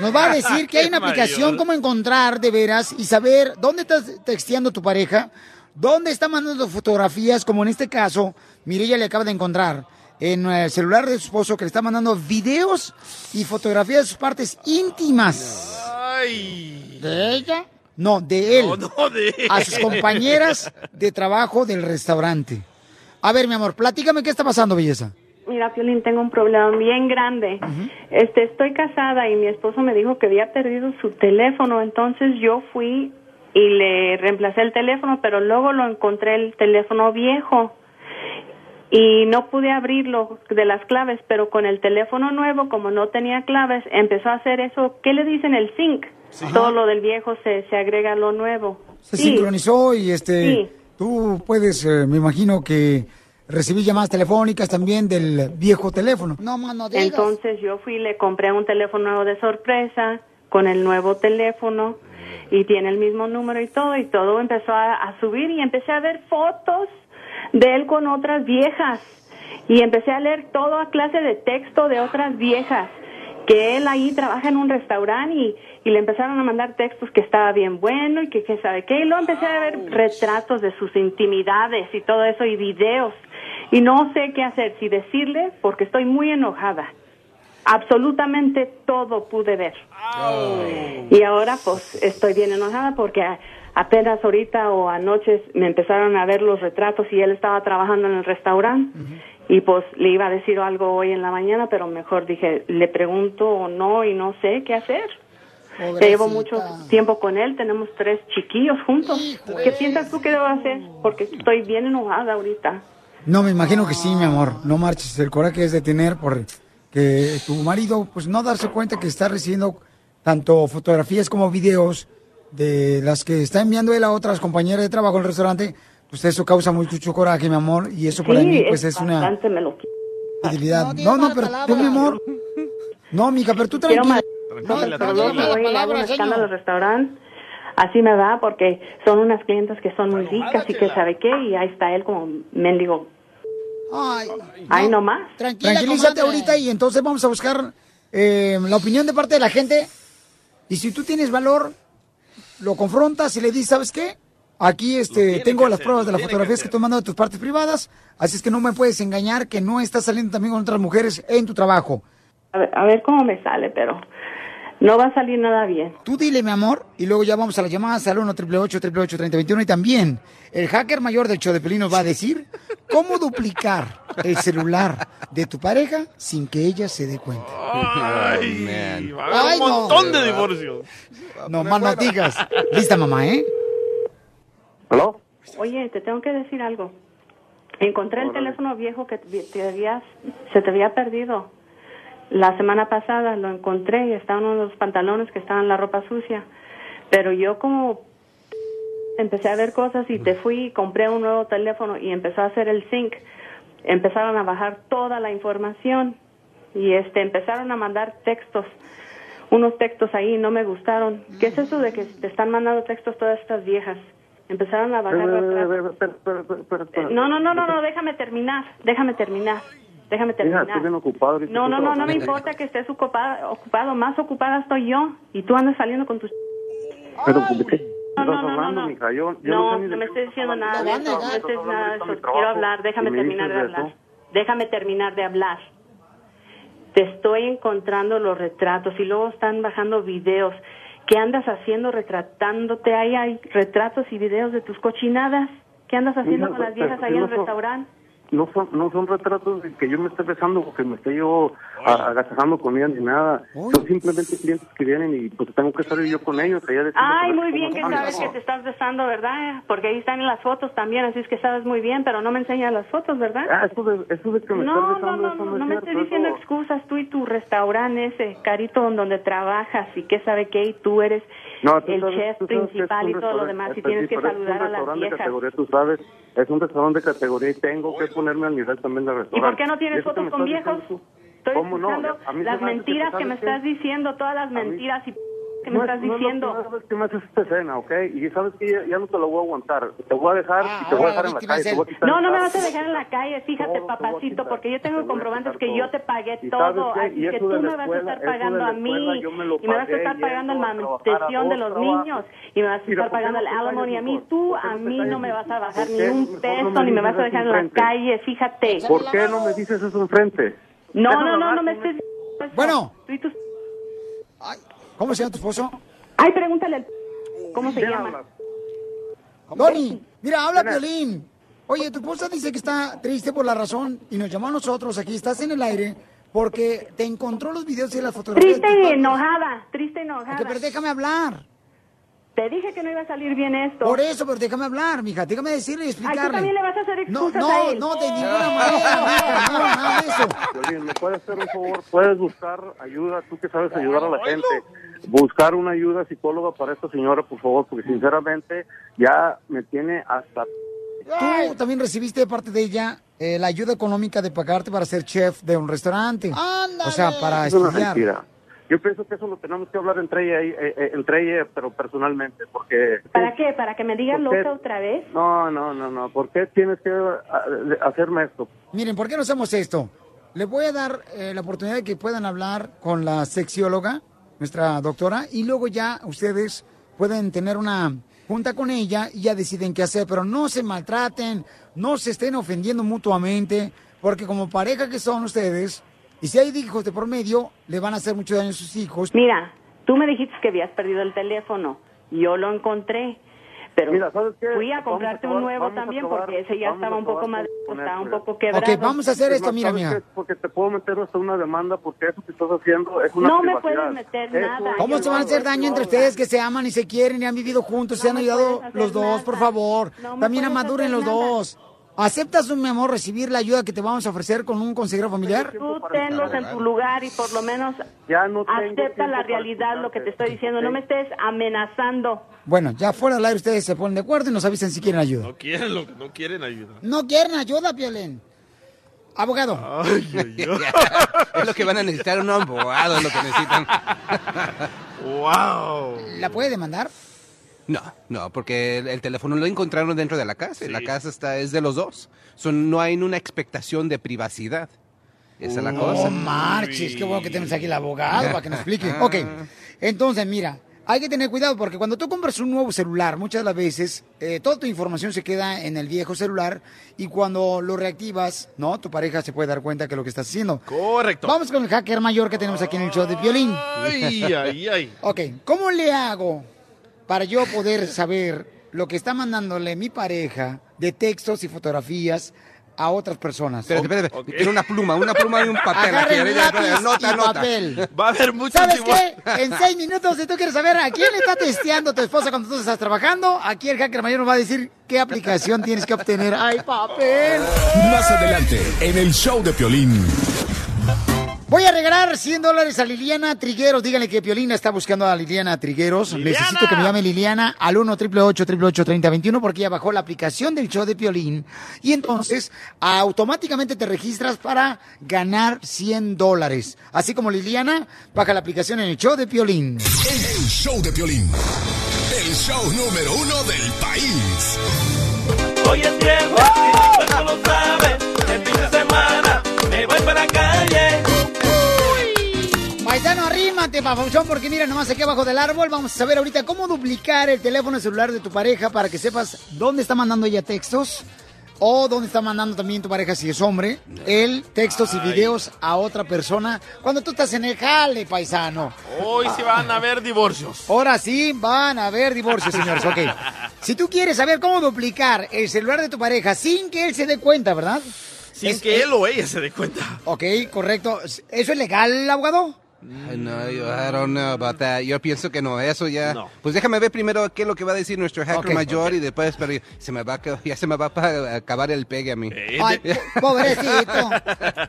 Nos va a decir que hay una aplicación, cómo encontrar de veras y saber dónde estás texteando tu pareja, dónde está mandando fotografías, como en este caso, Mirella le acaba de encontrar en el celular de su esposo que le está mandando videos y fotografías de sus partes íntimas. Ay. ¿De ella? No, de él. No, no, de A sus él. compañeras de trabajo del restaurante. A ver, mi amor, platícame qué está pasando, belleza. Mira, Piolín, tengo un problema bien grande. Este, estoy casada y mi esposo me dijo que había perdido su teléfono, entonces yo fui y le reemplacé el teléfono, pero luego lo encontré el teléfono viejo y no pude abrirlo de las claves, pero con el teléfono nuevo, como no tenía claves, empezó a hacer eso, ¿qué le dicen? El sync. Todo lo del viejo se, se agrega a lo nuevo. Se Sí. sincronizó y este, Sí. tú puedes, eh, me imagino que recibir llamadas telefónicas también del viejo teléfono. No, mano, Entonces yo fui y le compré un teléfono nuevo de sorpresa con el nuevo teléfono y tiene el mismo número y todo y todo empezó a, a subir y empecé a ver fotos de él con otras viejas. Y empecé a leer toda clase de texto de otras viejas que él ahí trabaja en un restaurante y, y le empezaron a mandar textos que estaba bien bueno y que, que sabe qué. Y luego empecé a ver retratos de sus intimidades y todo eso y videos. Y no sé qué hacer, si decirle porque estoy muy enojada. Absolutamente todo pude ver. Y ahora pues estoy bien enojada porque apenas ahorita o anoche me empezaron a ver los retratos y él estaba trabajando en el restaurante y pues le iba a decir algo hoy en la mañana, pero mejor dije, le pregunto o no y no sé qué hacer. Ya llevo mucho tiempo con él, tenemos tres chiquillos juntos. ¿Qué piensas tú que debo hacer? Porque estoy bien enojada ahorita. No, me imagino que sí, mi amor. No marches. El coraje es de tener por que tu marido, pues no darse cuenta que está recibiendo tanto fotografías como videos de las que está enviando él a otras compañeras de trabajo en el restaurante. Pues eso causa mucho coraje, mi amor. Y eso para Sí, mí, pues es una bastante me lo fidelidad. No, no, pero tú, mi amor. No, mija, pero tú tranquila. No, pero no, luego no, me no, voy palabra, un escándalo al restaurante. Así me va porque son unas clientas que son muy ricas y que sabe qué y ahí está él como mendigo. Ay, Ahí nomás. Tranquilízate ahorita y entonces vamos a buscar eh, la opinión de parte de la gente. Y si tú tienes valor, lo confrontas y le dices, ¿sabes qué? Aquí este, tengo las pruebas de las fotografías que tú has mandado de tus partes privadas, así es que no me puedes engañar que no estás saliendo también con otras mujeres en tu trabajo. A ver, a ver cómo me sale, pero No va a salir nada bien. Tú dile, mi amor, y luego ya vamos a las llamadas al 1 888 3021 y también el hacker mayor del show de Pelín nos va a decir cómo duplicar el celular de tu pareja sin que ella se dé cuenta. Ay, va a haber un no. montón de divorcios. No más no digas. Lista, mamá, ¿eh? ¿Aló? Oye, te tengo que decir algo. Encontré el teléfono viejo que te te habías, se te había perdido. La semana pasada lo encontré y estaba en uno de los pantalones que estaban en la ropa sucia. Pero yo como empecé a ver cosas y te fui y compré un nuevo teléfono y empezó a hacer el sync. Empezaron a bajar toda la información y este empezaron a mandar textos. Unos textos ahí no me gustaron. ¿Qué es eso de que te están mandando textos todas estas viejas? Empezaron a bajar. Eh, No, no, no, no, no, déjame terminar, déjame terminar, déjame terminar. estoy ocupado. No, estoy no, no, no me importa que estés ocupado, ocupado, más ocupada estoy yo y tú andas saliendo con tus... Pero, ¿de qué No, no, no, no. mija? Yo, yo No, sé no de me estés diciendo nada de eso, no hablando nada de eso. Quiero hablar, déjame terminar de hablar. Déjame terminar de hablar. Te estoy encontrando los retratos y luego están bajando videos. ¿Qué andas haciendo retratándote? Ahí hay retratos y videos de tus cochinadas. ¿Qué andas haciendo con las viejas ahí en no el restaurante? No son, no son retratos de que yo me esté besando o que me esté yo agasajando con ni nada. Son simplemente clientes que vienen y pues tengo que estar yo con ellos. allá Ay, muy bien que sabes que te estás besando, ¿verdad? Porque ahí están en las fotos también, así es que sabes muy bien, pero no me enseñas las fotos, ¿verdad? Ah, eso de, eso de que me No, besando, no, no, no, no me estés diciendo excusas, tú y tu restaurante ese, carito donde trabajas y qué sabe qué, y tú eres el chef principal y todo lo demás, y este, tienes que saludar a las viejas. categoría, tú sabes, es un restaurante de categoría y tengo que ponerme al nivel también del ¿Y restaurante. por qué no tienes fotos con viejos? Estoy ¿Cómo no? las mentiras que me estás diciendo, todas las mentiras y que me No es- estás no la diciendo. primera vez que me haces esta escena, ¿ok? Y sabes que ya, ya no te lo voy a aguantar. Te voy a dejar y te voy a dejar en la calle. te voy a quitar No, no me vas a dejar en la calle, fíjate, papacito, porque yo tengo comprobantes que yo te pagué ¿sabes todo, así que tú la me vas a estar pagando la a mí, y me vas a estar pagando el a trabajar a manutención de los niños, y me vas a estar ¿por qué pagando no el alimony a mí, tú ¿Por qué a no mí no me vas a bajar ¿Por ni un no peso, ni me vas a dejar en la calle, fíjate. ¿Por qué no me dices eso enfrente? No, no, no, no me estés... Bueno. Tú y tus- ¿Cómo se llama tu esposo? Ay, pregúntale al... ¿Cómo se llama? Doni, mira, habla Piolín. Oye, tu esposa dice que está triste por la razón y nos llamó a nosotros aquí, estás en el aire, porque te encontró los videos y las fotografías. Triste y enojada, triste y enojada. Ok, pero déjame hablar. Te dije que no iba a salir bien esto. Por eso, pero déjame hablar, mija, déjame decirle y Ay, explicarle. tú también le vas a hacer No, excusas no, a él. no, de ninguna manera, mija, no, nada de eso. Violín, ¿me puedes hacer un favor? ¿Puedes buscar ayuda? Tú que sabes ayudar a la gente. Buscar una ayuda psicóloga para esta señora, por favor, porque sinceramente ya me tiene hasta... Tú también recibiste de parte de ella eh, la ayuda económica de pagarte para ser chef de un restaurante. O sea, para Es una estudiar. mentira. Yo pienso que eso lo tenemos que hablar entre ella, y- eh, eh, entre ella pero personalmente, porque... ¿Para qué? ¿Para que me digas ¿Por qué? loca otra vez? No, no, no, no. ¿Por qué tienes que ah, hacerme esto? Miren, ¿por qué no hacemos esto? Le voy a dar eh, la oportunidad de que puedan hablar con la sexióloga, nuestra doctora, y luego ya ustedes pueden tener una junta con ella y ya deciden qué hacer, pero no se maltraten, no se estén ofendiendo mutuamente, porque como pareja que son ustedes, y si hay hijos de por medio, le van a hacer mucho daño a sus hijos. Mira, tú me dijiste que habías perdido el teléfono. Yo lo encontré. Pero Mira, ¿sabes qué? fui a comprarte un nuevo también porque ese ya estaba un poco más, estaba un poco quebrado. Ok, vamos a hacer Es esto, mira, ¿sabes mija. qué? Porque te puedo meter hasta una demanda porque eso que estás haciendo es una No me puedes meter Eso nada. ¿Cómo se van a hacer daño entre ustedes que se aman y se quieren y han vivido juntos, se han ayudado los dos, por favor? No También amaduren los nada. dos. ¿Aceptas, mi amor, recibir la ayuda que te vamos a ofrecer con un consejero familiar? Tú tenlos en tu lugar y por lo menos Ya no acepta la realidad, lo que te estoy diciendo. No me estés amenazando. Bueno, ya fuera del aire ustedes se ponen de acuerdo y nos avisan si quieren ayuda. No quieren, lo, no quieren ayuda. No quieren ayuda, Piolín. Abogado. Ay, ay, ay. es lo que van a necesitar un abogado, es lo que necesitan. wow. ¿La puede demandar? No, no, porque el, el teléfono lo encontraron dentro de la casa. y La casa está es de los dos. Son, no hay una expectación de privacidad. Esa es la cosa. No marches, qué bueno que tenemos aquí el abogado para que nos explique. Ok, entonces mira, hay que tener cuidado porque cuando tú compras un nuevo celular, muchas de las veces eh, toda tu información se queda en el viejo celular y cuando lo reactivas, ¿no? Tu pareja se puede dar cuenta que lo que estás haciendo. Correcto. Vamos con el hacker mayor que tenemos aquí en el show de violín. Ay, ay, ay. Ok, ¿cómo le hago para yo poder saber lo que está mandándole mi pareja de textos y fotografías a otras personas? Espérate, espérate, quiero una pluma, una pluma y un papel. aquí. Agarren lápiz Anota, y anota. papel. Va a haber mucho ¿Sabes qué? En seis minutos, si tú quieres saber a quién le está testeando tu esposa cuando tú estás trabajando, aquí el hacker mayor nos va a decir qué aplicación tienes que obtener. ¡Ay, papel! Más adelante, en el show de Piolín. Voy a regalar 100 dólares a Liliana Trigueros. Díganle que Piolina está buscando a Liliana Trigueros. Necesito que me llame Liliana al 1 888 3021 porque ella bajó la aplicación del show de Piolín. Y entonces automáticamente te registras para ganar 100 dólares. Así como Liliana, baja la aplicación en el show de Piolín. El show de Piolín. El show número uno del país. Hoy es viernes y mi cuerpo lo sabe. El fin de semana Arrímate, papuchón, porque mira, nomás aquí abajo del árbol vamos a saber ahorita cómo duplicar el teléfono celular de tu pareja para que sepas dónde está mandando ella textos o dónde está mandando también tu pareja, si es hombre, el textos y videos a otra persona cuando tú estás en el jale, paisano. Hoy sí van a haber divorcios. Ahora sí van a haber divorcios, señores, ok. Si tú quieres saber cómo duplicar el celular de tu pareja sin que él se dé cuenta, ¿verdad? Sin Es- que él o ella se dé cuenta. Ok, correcto. ¿Eso es legal, abogado? Ay, No, yo, I don't know about that. Yo pienso que no, eso ya. Pues déjame ver primero qué es lo que va a decir nuestro hacker Ok, mayor y después, pero se me va a, ya se me va a acabar el pegue a mí. Ay, po- pobrecito.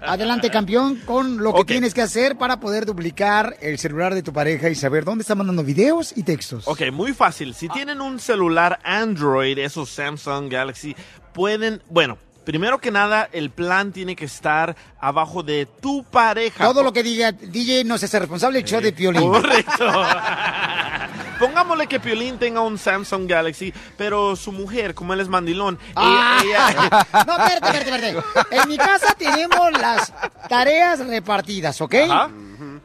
Adelante, campeón, con lo que Ok. tienes que hacer para poder duplicar el celular de tu pareja y saber dónde está mandando videos y textos. Ok, muy fácil. Si tienen un celular Android, esos Samsung Galaxy, pueden, bueno, primero que nada, el plan tiene que estar abajo de tu pareja. Todo lo que diga DJ no se hace responsable el show de Piolín. Correcto. Pongámosle que Piolín tenga un Samsung Galaxy, pero su mujer, como él es mandilón, Ah. ella, ella- No, espérate, espérate, espérate. En mi casa tenemos las tareas repartidas, ¿ok? Ajá.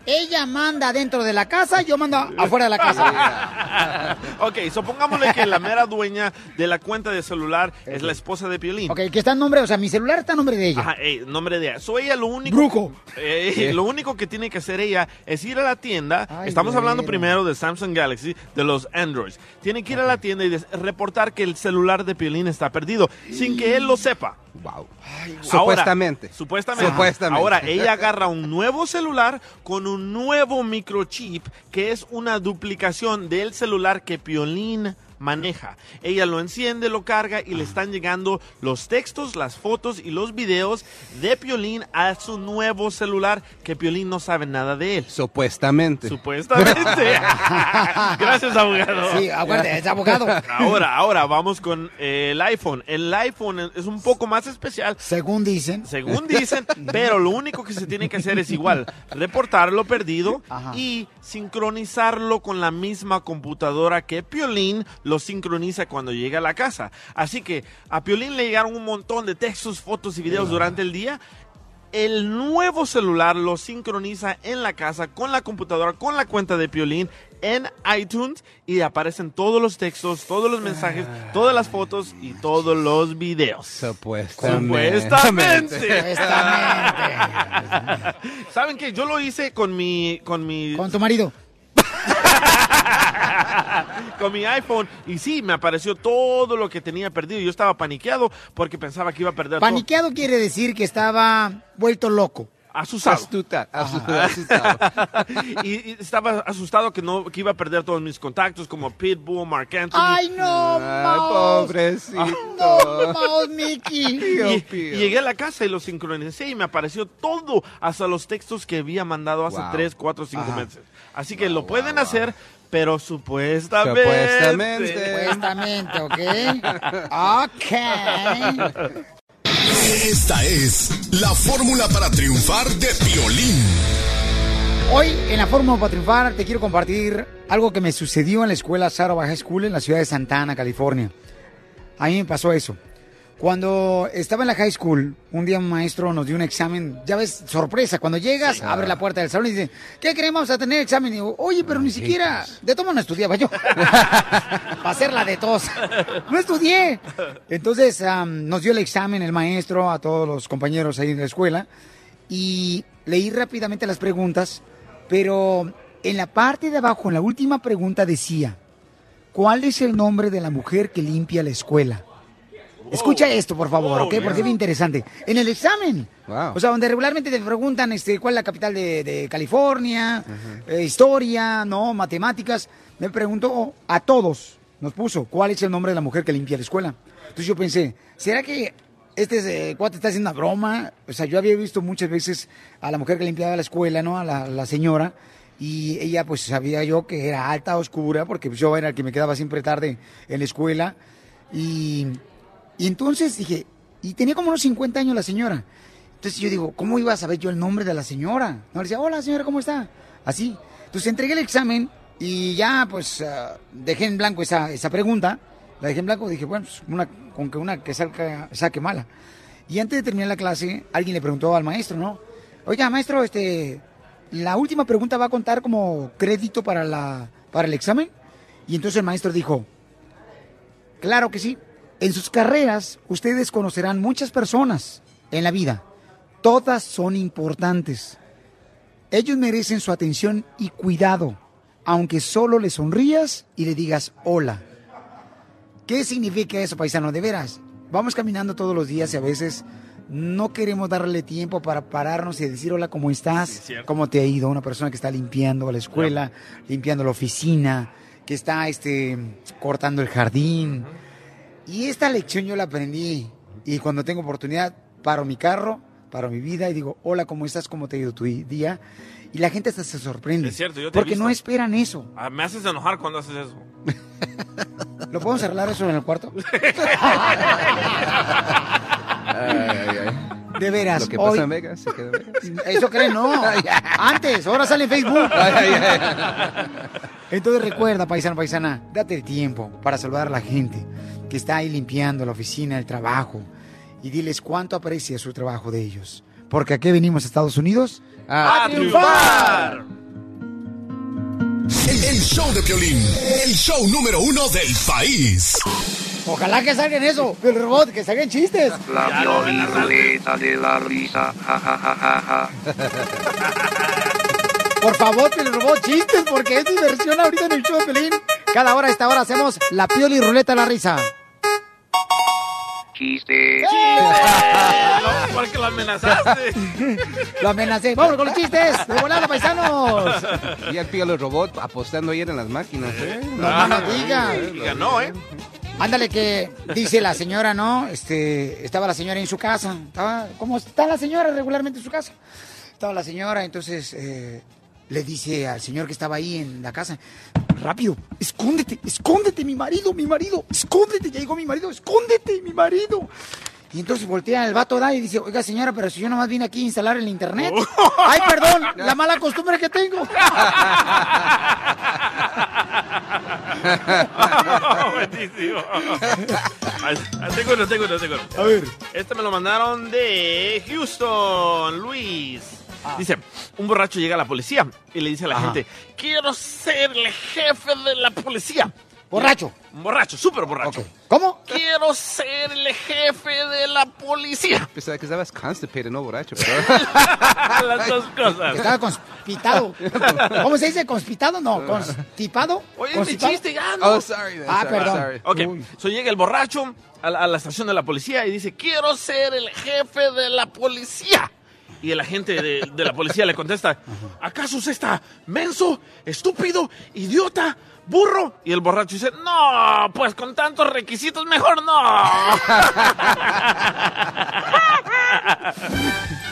Ella manda dentro de la casa, yo mando afuera de la casa. ok, supongámosle que la mera dueña de la cuenta de celular es la esposa de Piolín. Ok, que está en nombre, o sea, mi celular está en nombre de ella. Ajá, ey, nombre de ella. So ella lo único. Eh, Sí. Lo único que tiene que hacer ella es ir a la tienda. Estamos hablando primero de Samsung Galaxy, de los Androids. Tiene que ir a la tienda y reportar que el celular de Piolín está perdido, sin que él lo sepa. Wow. Ahora- Supuestamente. supuestamente. Supuestamente. Ahora, ella agarra un nuevo celular con un nuevo microchip que es una duplicación del celular que Piolín maneja. Ella lo enciende, lo carga y le están llegando los textos, las fotos y los videos de Piolín a su nuevo celular que Piolín no sabe nada de él. Supuestamente. Supuestamente. Gracias, abogado. Sí, aguante, es abogado. Ahora, ahora vamos con eh, el iPhone. El iPhone es un poco más especial. Según dicen. Según dicen, pero lo único que se tiene que hacer es igual, reportar lo perdido y sincronizarlo con la misma computadora que Piolín lo sincroniza cuando llega a la casa. Así que a Piolín le llegaron un montón de textos, fotos y videos durante el día. El nuevo celular lo sincroniza en la casa con la computadora, con la cuenta de Piolín en iTunes y aparecen todos los textos, todos los mensajes, todas las fotos y todos los videos. Supuestamente. Supuestamente. ¿Saben qué? Yo lo hice con mi... Con mi... Con tu marido. con mi iPhone y sí, me apareció todo lo que tenía perdido. Yo estaba paniqueado porque pensaba que iba a perder todo. Paniqueado quiere decir que estaba vuelto loco. Asustado. Astuta, asustado. y, y estaba asustado que no que iba a perder todos mis contactos como Pitbull, Mark Anthony. Ay, no, Ay, pobrecito. No, Mouse, Mickey. Y, y llegué a la casa y lo sincronicé y me apareció todo, hasta los textos que había mandado hace Wow. 3, 4, 5 Ajá. meses. Así que lo pueden hacer, pero supuestamente. Supuestamente. Supuestamente, ¿ok? Ok. Esta es la fórmula para triunfar de Piolín. Hoy en la Fórmula para Triunfar te quiero compartir algo que me sucedió en la escuela Sarah High School en la ciudad de Santa Ana, California. A mí me pasó eso. Cuando estaba en la high school, un día un maestro nos dio un examen, ya ves, sorpresa, cuando llegas, abre la puerta del salón y dice, ¿qué queremos a tener examen? Y digo, oye, pero ni siquiera, de todo no estudiaba yo. Para hacer la de tos. No estudié. Entonces am, nos dio el examen el maestro a todos los compañeros ahí en la escuela y leí rápidamente las preguntas, pero en la parte de abajo, en la última pregunta decía, ¿cuál es el nombre de la mujer que limpia la escuela? Escucha esto, por favor, ¿ok? Porque es interesante. En el examen, o sea, donde regularmente te preguntan este, cuál es la capital de, de California, eh, historia, ¿no? Matemáticas. Me preguntó a todos, nos puso, ¿cuál es el nombre de la mujer que limpia la escuela? Entonces yo pensé, ¿será que este eh, cuate está haciendo una broma? O sea, yo había visto muchas veces a la mujer que limpiaba la escuela, ¿no? A la, la señora. Y ella, pues, sabía yo que era alta, oscura, porque yo era el que me quedaba siempre tarde en la escuela. Y, y entonces dije, y tenía como unos 50 años la señora. Entonces yo digo, ¿cómo iba a saber yo el nombre de la señora? No, le decía, hola señora, ¿cómo está? Así. Entonces entregué el examen y ya pues ah, dejé en blanco esa, esa pregunta. La dejé en blanco dije, bueno, pues, con que una que salga, saque mala. Y antes de terminar la clase, alguien le preguntó al maestro, ¿no? Oiga, maestro, este, la última pregunta va a contar como crédito para, la, para el examen. Y entonces el maestro dijo, claro que sí. En sus carreras, ustedes conocerán muchas personas en la vida. Todas son importantes. Ellos merecen su atención y cuidado, aunque solo le sonrías y le digas hola. ¿Qué significa eso, paisano? De veras, vamos caminando todos los días y a veces no queremos darle tiempo para pararnos y decir hola, ¿cómo estás? ¿Cómo te ha ido? Una persona que está limpiando la escuela, limpiando la oficina, que está este, cortando el jardín. Y esta lección yo la aprendí y cuando tengo oportunidad paro mi carro, paro mi vida y digo, hola, ¿cómo estás? ¿Cómo te ha ido tu día? Y la gente hasta se sorprende. Es cierto, yo te he Porque visto. no esperan eso. Ah, me haces enojar cuando haces eso. ¿Lo podemos arreglar eso en el cuarto? De veras. Lo que pasa hoy- en Vegas se queda en Vegas. Eso creen, no. Antes, ahora sale en Facebook. Ay, ay, ay. Entonces recuerda, paisano, paisana, date el tiempo para saludar a la gente que está ahí limpiando la oficina, el trabajo, y diles cuánto aprecia su trabajo de ellos. Porque aquí venimos a Estados Unidos ¡A triunfar! El, el show de Piolín, el show número uno del país. Ojalá que salgan eso, el robot, que salgan chistes. La violita de la risa. Ja, ja, ja, ja, ja. Por favor, el robot, chistes, porque es diversión ahorita en el show de Pelín. Cada hora a esta hora hacemos la pioli ruleta de la risa. Chiste. No, porque lo amenazaste. Lo amenacé. Vamos con los chistes. De volada, paisanos. Y el pío robot apostando ayer en las máquinas, ¿eh? No, no, no diga. Y ganó, ¿eh? Ándale que dice la señora, ¿no? Este, estaba la señora en su casa. Estaba, como está la señora regularmente en su casa. Estaba la señora, entonces eh, le dice al señor que estaba ahí en la casa, rápido, escóndete, escóndete, mi marido, mi marido, escóndete, ya llegó mi marido, escóndete, mi marido. Y entonces voltea el vato da y dice, oiga señora, pero si yo nomás vine aquí a instalar el internet. Ay, perdón, la mala costumbre que tengo. Buenísimo. Tengo uno, tengo uno, tengo uno. A ver. Este me lo mandaron de Houston, Luis. Ah. Dice, un borracho llega a la policía y le dice a la Ajá. gente, quiero ser el jefe de la policía. Borracho. Borracho, súper borracho. ¿Cómo? Quiero ser el jefe de la policía. Pensaba que estabas constipated, no borracho, pero... Las dos cosas. Estaba conspitado. ¿Cómo se dice? ¿Conspitado? No, constipado. Oye, mi ¿Constipado? chiste ya, ¿no? Oh, sorry, man, Ah, sorry, perdón. sorry. Ok, so llega el borracho a la, a la estación de la policía y dice, quiero ser el jefe de la policía. Y el agente de, la policía le contesta, ¿acaso usted está menso, estúpido, idiota, burro? Y el borracho dice, no, pues con tantos requisitos mejor no.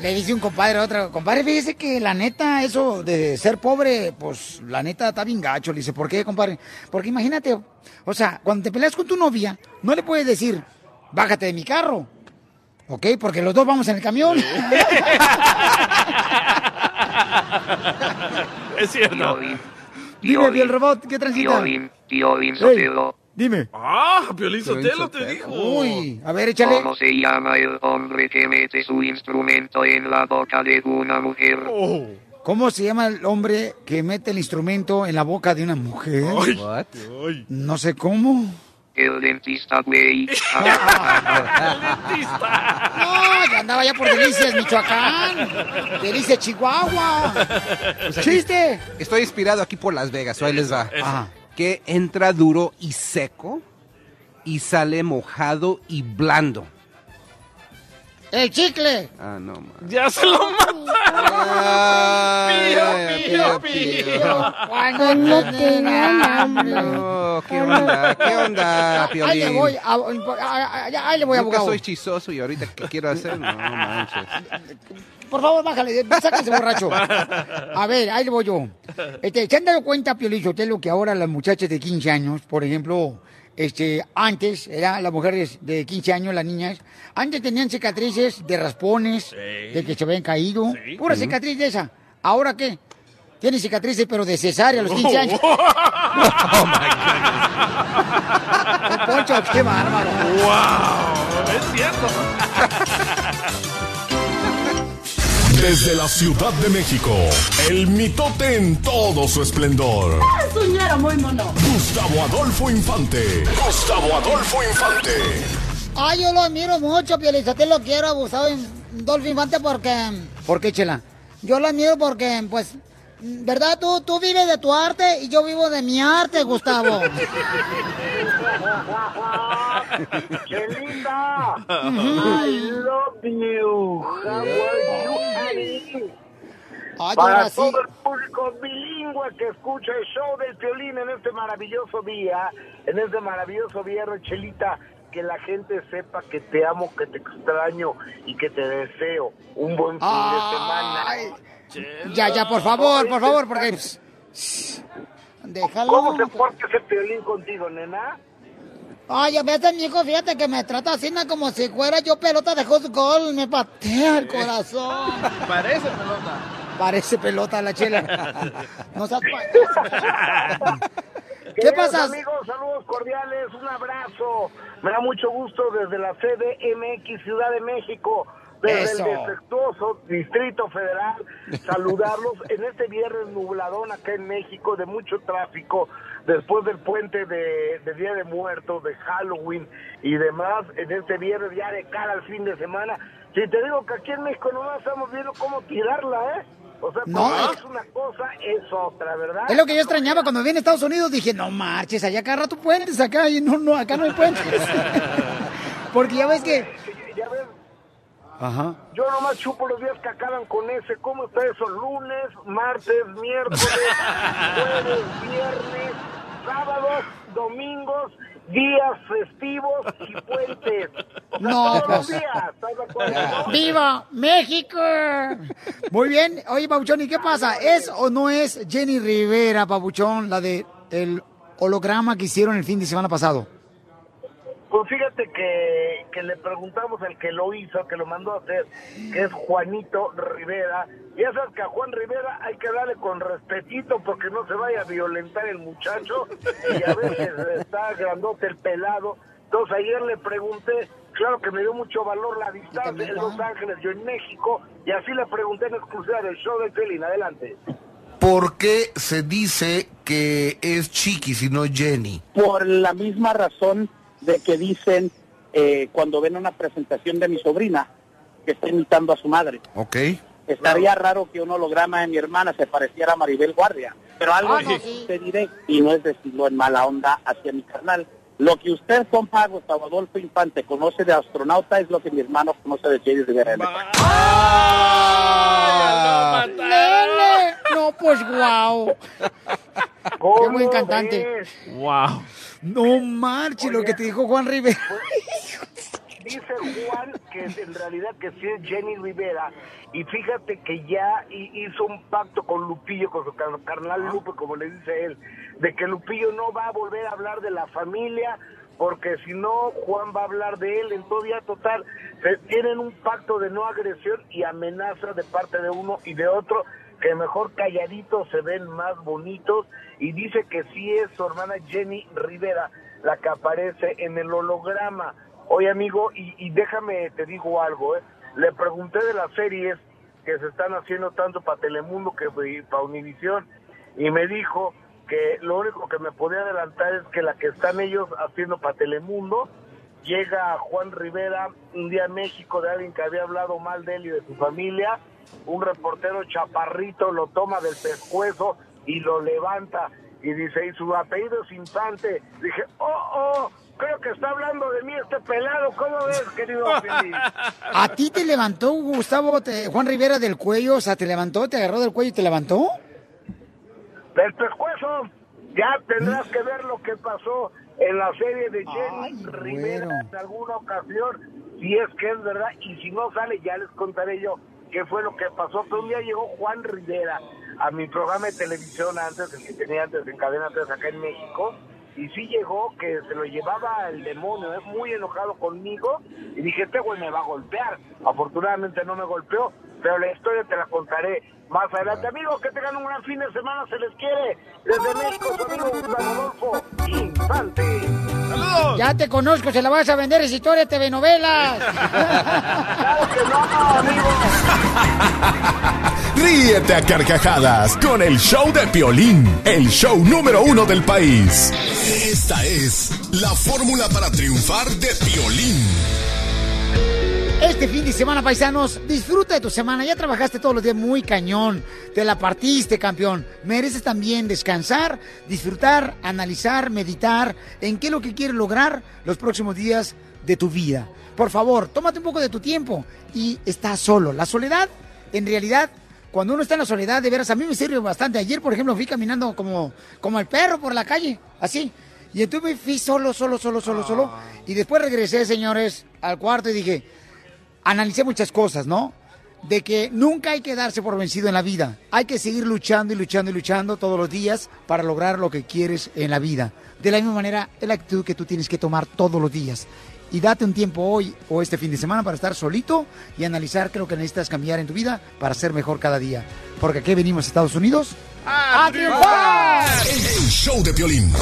Le dice un compadre a otro, compadre, fíjese que la neta, eso de ser pobre, pues la neta está bien gacho. Le dice, ¿por qué, compadre? Porque imagínate, o sea, cuando te peleas con tu novia, no le puedes decir, bájate de mi carro. ¿Ok? Porque los dos vamos en el camión. es cierto. Piolín. Dime, el robot, ¿qué transita? Piolín, Piolín Ey. Sotelo. Dime. Ah, Piolín Sotelo te dijo. Uy, a ver, échale. ¿Cómo se llama el hombre que mete su instrumento en la boca de una mujer? ¿Cómo se llama el hombre que mete el instrumento en la boca de una mujer? Ay. No sé cómo. El dentista, güey. No, ya andaba ya por Delicias, Michoacán. Delicias, Chihuahua. ¡Chiste! Estoy inspirado aquí por Las Vegas, ahí les va. Ajá. Que entra duro y seco y sale mojado y blando. ¡El chicle! Ah, no, man. ¡Ya se lo Ay, Pío, pío, pío. Cuando no tengan hambre. No, ¿qué onda? ¿Qué onda, Ahí le voy, a- a- a- ahí le voy, Nunca abogado. soy chistoso y ahorita ¿qué quiero hacer? No manches. Por favor, bájale, sáquese borracho. A ver, ahí le voy yo. Este, ¿Se han dado cuenta, Piolín Sotelo, que ahora las muchachas de 15 años, por ejemplo, este, antes, eran las mujeres de 15 años, las niñas, antes tenían cicatrices de raspones, de que se habían caído, pura Ujú. cicatriz de esa. ¿Ahora qué? Tiene cicatrices, pero de cesárea a los 15 años. Don Poncho, qué bárbaro. ¡Wow! Es cierto. Desde la Ciudad de México, el mitote en todo su esplendor. Soñero muy mono. Gustavo Adolfo Infante. Gustavo Adolfo Infante. Ay, yo lo admiro mucho, Piolizotelo, lo quiero, Gustavo Dolphin Infante, porque... ¿Por qué, Chela? Yo lo admiro porque, pues, ¿verdad? Tú, tú vives de tu arte y yo vivo de mi arte, Gustavo. Chelita. I love you. How are you? Ay, Para sí. todo el público bilingüe que escucha el show del violín en este maravilloso día, en este maravilloso viernes, Chelita, que la gente sepa que te amo, que te extraño y que te deseo un buen fin de semana. Ya, ya, por favor, por favor, porque... Déjalo. ¿Cómo se porta ese violín contigo, nena? Ay, a veces, mijo, fíjate que me trata así ¿no? como si fuera yo pelota de gol, me patea el corazón. Parece pelota. Parece pelota la chela. No seas pa- ¿Qué pasa? amigos, saludos cordiales, un abrazo. Me da mucho gusto desde la CDMX Ciudad de México, desde Eso. el defectuoso Distrito Federal, saludarlos en este viernes nubladón acá en México, de mucho tráfico, después del puente de, de Día de Muertos, de Halloween y demás, en este viernes ya de cara al fin de semana. Si te digo que aquí en México nomás estamos viendo cómo tirarla, ¿eh? O sea, No, es- una cosa, es otra, ¿verdad? Es lo que yo extrañaba cuando vine a Estados Unidos. Dije, no marches, allá agarra tu puentes acá y no, no, acá no hay puentes. Porque ya ves que... Ajá. Yo nomás chupo los días que acaban con ese. ¿Cómo está eso? Lunes, martes, miércoles, jueves, viernes, sábados, domingos, días festivos y puentes. O sea, No, todos los pues. días. ¿Estás de acuerdo? ¡Viva México! Muy bien. Oye, Pabuchón, ¿y qué pasa? ¿Es o no es Jenny Rivera, Pabuchón, la de el holograma que hicieron el fin de semana pasado? Pues fíjate que, que le preguntamos al que lo hizo, que lo mandó a hacer, que es Juanito Rivera. Ya sabes que a Juan Rivera hay que darle con respetito porque no se vaya a violentar el muchacho y a veces está grandote el pelado. Entonces ayer le pregunté, claro que me dio mucho valor la distancia en Los Ángeles, yo en México, y así le pregunté en exclusiva del show de Pelín. Adelante. ¿Por qué se dice que es Chiquis y no Jenny? por la misma razón de que dicen eh, cuando ven una presentación de mi sobrina que está imitando a su madre. ¿Ok? Estaría raro que un holograma de mi hermana se pareciera a Maribel Guardia, pero algo Ah, no, sí. te diré, y no es decirlo en mala onda hacia mi carnal. Lo que usted, compa Gustavo Adolfo Infante, conoce de astronauta es lo que mi hermano conoce de Jerry Rivera. ¡Nene! No, pues guau. Qué buen cantante. Wow. No marches lo que te dijo Juan Rivera. Dice Juan que en realidad que sí es Jenny Rivera. Y fíjate que ya hi- hizo un pacto con Lupillo, con su car- carnal Lupe, como le dice él, de que Lupillo no va a volver a hablar de la familia porque si no Juan va a hablar de él, entonces ya total, se- tienen un pacto de no agresión y amenaza de parte de uno y de otro que mejor calladitos se ven más bonitos. Y dice que sí es su hermana Jenny Rivera la que aparece en el holograma. Oye, amigo, y, y déjame, te digo algo, ¿eh? Le pregunté de las series que se están haciendo tanto para Telemundo que para Univisión y me dijo que lo único que me podía adelantar es que la que están ellos haciendo para Telemundo llega Juan Rivera un día en México de alguien que había hablado mal de él y de su familia, un reportero chaparrito lo toma del pescuezo y lo levanta y dice, y su apellido es Infante. Dije, oh, oh, creo que está hablando de mí este pelado. ¿Cómo ves, querido ¿A ti te levantó Gustavo Juan Rivera del cuello? O sea, ¿te levantó, te agarró del cuello y te levantó? Del pescuezo. Ya tendrás que ver lo que pasó en la serie de Jenny Rivera en alguna ocasión, si es que es verdad, y si no sale ya les contaré yo qué fue lo que pasó. Pero un día llegó Juan Rivera a mi programa de televisión antes, el que tenía antes en Cadena 3 acá en México, y sí llegó que se lo llevaba el demonio, es muy enojado conmigo, y dije, este güey me va a golpear. Afortunadamente no me golpeó, pero la historia te la contaré más adelante. Amigos, que tengan un gran fin de semana, se les quiere. Desde México, su amigo Gustavo Adolfo Infante. ¡Saludos! Ya te conozco, se la vas a vender esa historia de TV novelas. claro que no, amigo. Ríete a carcajadas con el show de Piolín, el show número uno del país. Esta es la fórmula para triunfar de Piolín. Este fin de semana, paisanos, disfruta de tu semana. Ya trabajaste todos los días muy cañón. Te la partiste, campeón. Mereces también descansar, disfrutar, analizar, meditar en qué es lo que quieres lograr los próximos días de tu vida. Por favor, tómate un poco de tu tiempo y estás solo. La soledad, en realidad, cuando uno está en la soledad, de veras, a mí me sirve bastante. Ayer, por ejemplo, fui caminando como, como el perro por la calle, así. Y entonces me fui solo, solo, solo, solo, solo. Y después regresé, señores, al cuarto y dije, analicé muchas cosas, ¿no? De que nunca hay que darse por vencido en la vida. Hay que seguir luchando y luchando y luchando todos los días para lograr lo que quieres en la vida. De la misma manera, es la actitud que tú tienes que tomar todos los días. Y date un tiempo hoy o este fin de semana para estar solito y analizar qué es lo que necesitas cambiar en tu vida para ser mejor cada día. Porque aquí venimos a Estados Unidos a, triunfar. El show de violín.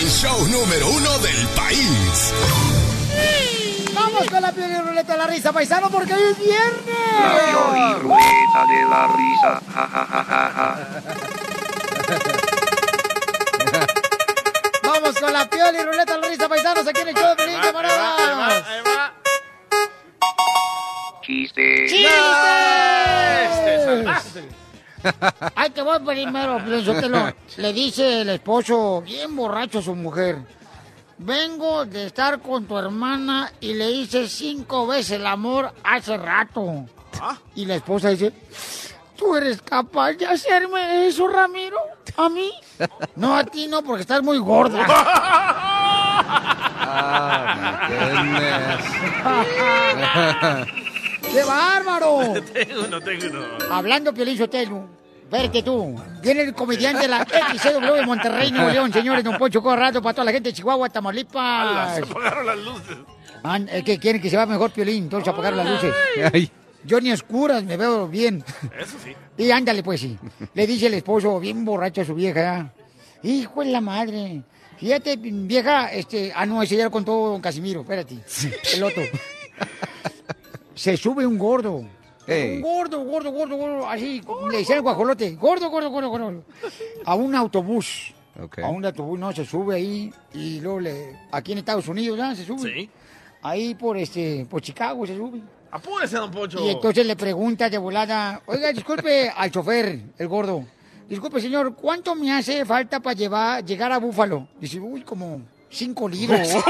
El show número uno del país. Vamos con la piel y ruleta de la risa, paisano, porque hoy es viernes. La ruleta de la risa. Ja, ja, ja, la piel y ruleta la risa, paisanos, aquí en el show de Pelín, camaradas. Chiste. Ay, que voy primero, pienso le dice el esposo bien borracho a su mujer. Vengo de estar con tu hermana y le hice cinco veces el amor hace rato. Y la esposa dice, ¿tú eres capaz de hacerme eso, Ramiro? ¿A mí? No, a ti no, porque estás muy gorda. ¡Qué bárbaro! tengo uno, tengo uno. Hablando Piolín Sotelo, verte tú. Viene el comediante de la XCW de Monterrey, Nuevo León, señores, Don Poncho Corrado, para toda la gente de Chihuahua, Ala, Tamaulipas. se apagaron las luces. Ah, es que quieren que se vea mejor Piolín, entonces apagaron las luces. Yo ni oscuras me veo bien. Eso sí. Y ándale, pues sí. Le dice el esposo, bien borracho a su vieja. Hijo de la madre. Fíjate, vieja, este. Ah, no, ese ya lo contó don Casimiro, espérate. El otro. Se sube un gordo. Un gordo, gordo, gordo, gordo. Así, le dice el guajolote. Gordo, gordo, gordo, gordo. A un autobús. A un autobús, no, se sube ahí. Y luego le. Aquí en Estados Unidos, ¿ya? Se sube. Sí. Ahí por este. Por Chicago se sube. Apúrese, don Poncho. Y entonces le pregunta de volada, oiga, disculpe al chofer, el gordo. Disculpe, señor, ¿cuánto me hace falta para llevar, llegar a Búfalo? Dice, uy, como cinco libras.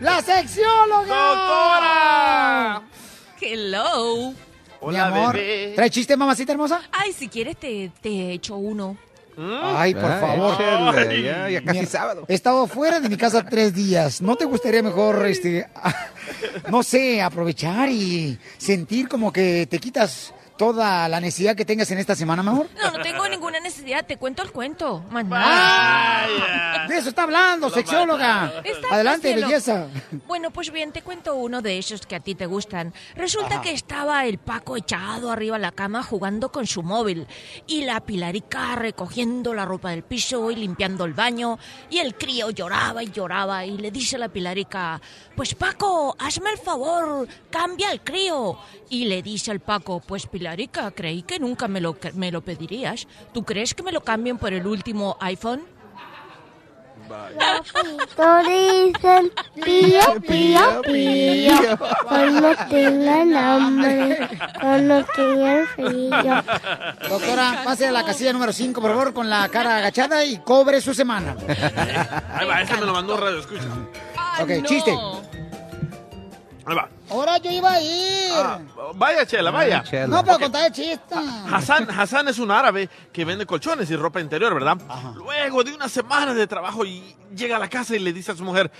¡La sexióloga! ¡Doctora! Hello. Mi amor, ¿trae chiste, mamacita hermosa? Ay, si quieres te, te echo uno. Ay, por Ay, favor. échale, ya, ya casi Mira, sábado. He estado fuera de mi casa tres días. ¿No te gustaría mejor, este, no sé, aprovechar y sentir como que te quitas toda la necesidad que tengas en esta semana, mejor? No, no tengo ninguna necesidad, te cuento el cuento. Más nada. De eso está hablando, sexióloga. Está Adelante, cielo. belleza. Bueno, pues bien, te cuento uno de esos que a ti te gustan. Resulta Ajá. que estaba el Paco echado arriba en la cama jugando con su móvil y la Pilarica recogiendo la ropa del piso y limpiando el baño y el crío lloraba y lloraba y le dice la Pilarica, pues Paco, hazme el favor, cambia el crío. Y le dice el Paco, pues Pilarica, creí que nunca me lo, me lo pedirías. ¿Tú crees que me lo cambien por el último iPhone? Todos dicen pío, pío, pío. Cuando tengan hambre, cuando tengan frío. Doctora, pase a la casilla número 5, por favor, con la cara agachada y cobre su semana. Ahí va, ese me lo mandó Radio Escucha. ok, chiste. Ahí va. Ahora yo iba a ir. Ah, vaya, Chela, vaya. No, pero Ok. contar el chiste. Hassan, Hassan es un árabe que vende colchones y ropa interior, ¿verdad? Luego de una semana de trabajo y llega a la casa y le dice a su mujer,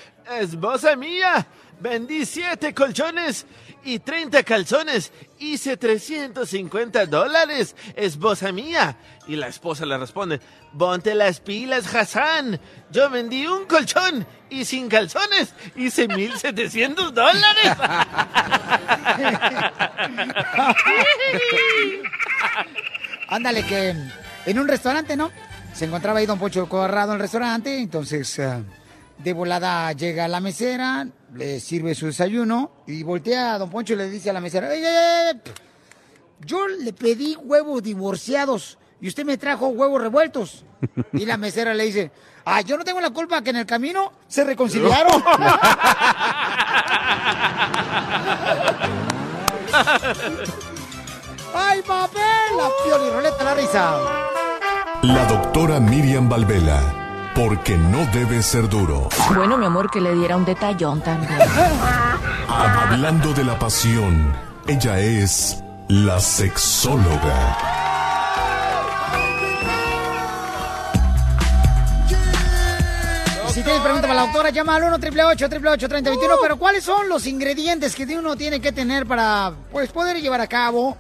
esposa mía, vendí siete colchones y 30 calzones, hice 350 dólares, esposa mía. Y la esposa le responde, ponte las pilas, Hassan, yo vendí un colchón y sin calzones hice 1700 dólares. Ándale, que en un restaurante, ¿no? Se encontraba ahí Don Poncho Corrado en el restaurante, entonces eh, de volada llega la mesera, le sirve su desayuno y voltea a Don Poncho y le dice a la mesera, "Oye, oye, oye, pf, yo le pedí huevos divorciados y usted me trajo huevos revueltos. Y la mesera le dice, ah, yo no tengo la culpa que en el camino se reconciliaron. ¡Ay, papel! La pioliroleta la risa. La doctora Miriam Valvela, porque no debe ser duro. Bueno, mi amor, que le diera un detallón también. Hablando de la pasión, ella es la sexóloga. Si tienes pregunta para la doctora, llama al 1 888 3021 Pero ¿cuáles son los ingredientes que uno tiene que tener para pues, poder llevar a cabo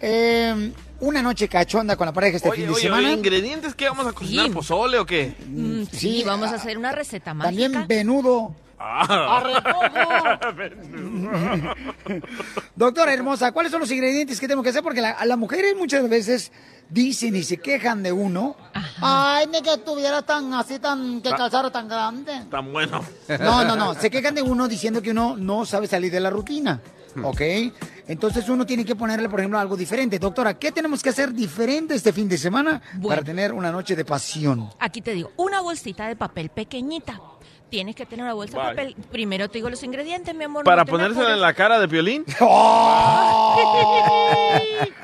eh, una noche cachonda con la pareja este Oye, fin de oye, semana? oye, ¿ingredientes que vamos a cocinar? ¿Pozole o qué? Mm, sí, vamos a hacer una receta mágica. También venudo. Ah. Doctora hermosa, ¿cuáles son los ingredientes que tenemos que hacer? Porque la- a las mujeres muchas veces dicen y se quejan de uno. Ay, ni que estuviera tan así, tan que calzara tan grande. Tan bueno. No, no, no. Se quejan de uno diciendo que uno no sabe salir de la rutina. ¿Ok? Entonces uno tiene que ponerle, por ejemplo, algo diferente. Doctora, ¿qué tenemos que hacer diferente este fin de semana para tener una noche de pasión? Aquí te digo, una bolsita de papel pequeñita. Tienes que tener una bolsa de papel. Primero te digo los ingredientes, mi amor. ¿Para no ponérsela en la cara de violín?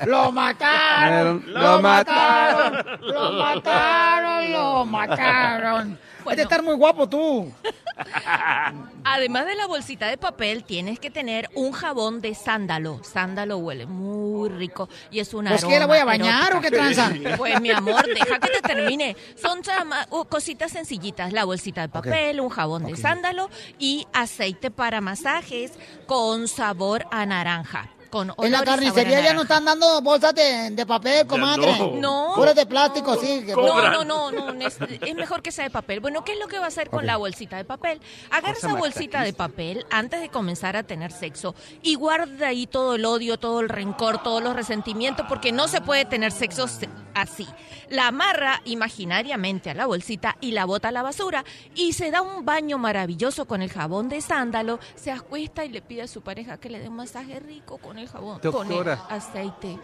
¡Lo mataron! ¡Lo mataron! ¡Lo mataron! ¡Lo mataron! Hay de estar muy guapo tú. Además de la bolsita de papel, tienes que tener un jabón de sándalo. Sándalo huele muy rico y es una Pues, ¿qué, la voy a bañar o qué tranza? Pues mi amor, deja que te termine. Son chama- uh, cositas sencillitas. La bolsita de papel, un jabón de sándalo y aceite para masajes con sabor a naranja. Con En la carnicería ya no están dando bolsas de, de papel, comadre. no. No. Puras de plástico, sí. que- No, no, no, no, es, es mejor que sea de papel. Bueno, ¿qué es lo que va a hacer con la bolsita de papel? Agarra esa bolsita de papel antes de comenzar a tener sexo y guarda ahí todo el odio, todo el rencor, todos los resentimientos, porque no se puede tener sexo se- así. La amarra imaginariamente a la bolsita y la bota a la basura y se da un baño maravilloso con el jabón de sándalo, se acuesta y le pide a su pareja que le dé un masaje rico con el jabón, con el Doctora. aceite.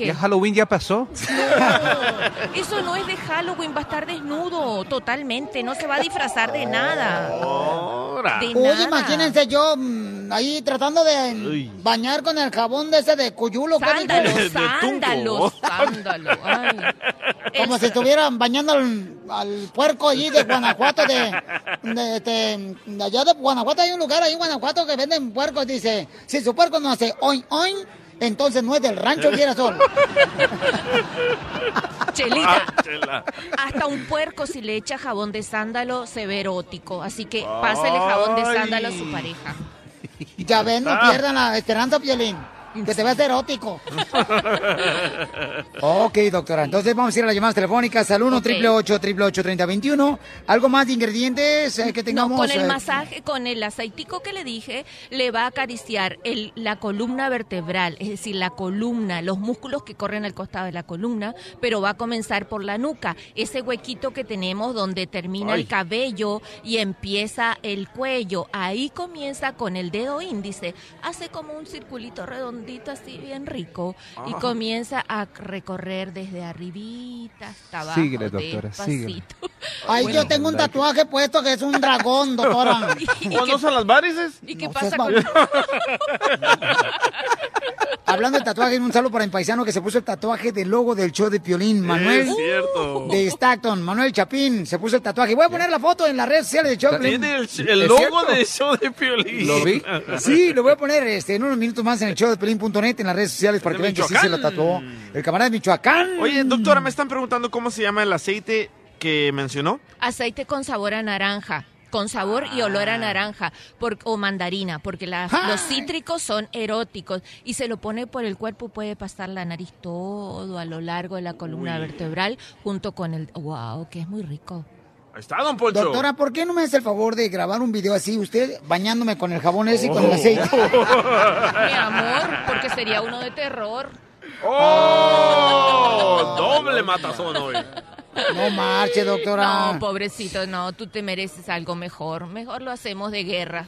¿Qué? ¿Ya Halloween ya pasó? Eso no es de Halloween, va a estar desnudo totalmente, no se va a disfrazar de nada. De Oye, nada. imagínense yo mm, ahí tratando de mm, bañar con el jabón de ese de cuyulo. ¿qué Sándalo, dijo? sándalo, sándalo. Ay. Como si estuvieran bañando al, al puerco allí de Guanajuato, de, de, este, de allá de Guanajuato. Hay un lugar ahí en Guanajuato que venden puercos. Dice, si su puerco no hace oin oin, entonces no es del rancho Girasol. Chelita, Ah, chela. hasta un puerco si le echa jabón de sándalo se ve erótico, así que pásele jabón de sándalo a su pareja. Ya ven, no Ah. pierdan la esperanza, Piolín. Que te veas erótico. ok, doctora. Entonces vamos a ir a las llamadas telefónicas al 1 888 3021 ¿Algo más de ingredientes eh, que tengamos? No, con el eh? masaje, con el aceitico que le dije, le va a acariciar el, la columna vertebral, es decir, la columna, los músculos que corren al costado de la columna, pero va a comenzar por la nuca, ese huequito que tenemos donde termina Ay. el cabello y empieza el cuello. Ahí comienza con el dedo índice, hace como un circulito así bien rico y Ah. comienza a recorrer desde arribita hasta abajo. Síguele, doctora, síguele. Ay, yo tengo un tatuaje puesto que es un dragón, doctora. ¿O no son las varices? ¿Y qué No pasa con Hablando de tatuaje, un saludo para mi paisano que se puso el tatuaje del logo del show de Piolín, Manuel. Es cierto. De Stockton, Manuel Chapín, se puso el tatuaje. Voy a poner la foto en las redes sociales del show. de Piolín. Tiene el, el ¿Es logo del show de Piolín. ¿Lo vi? Sí, lo voy a poner este, en unos minutos más en el show de Pelín.net en las redes sociales para De que vean que sí se Michoacán. tatuó el camarada de Michoacán. Oye, doctora, me están preguntando cómo se llama el aceite que mencionó. Aceite con sabor a naranja. Con sabor y olor a naranja por- o mandarina, porque la- los cítricos son eróticos y se lo pone por el cuerpo, puede pasar la nariz todo a lo largo de la columna Uy. vertebral junto con el... ¡Wow! Que es muy rico. Ahí está, don Poncho. Doctora, ¿por qué no me hace el favor de grabar un video así, usted bañándome con el jabón ese y con el Oh. aceite? Mi amor, porque sería uno de terror. ¡Oh! Doble matazón hoy. No marche, doctora. No, pobrecito, no, tú te mereces algo mejor. Mejor lo hacemos de guerra.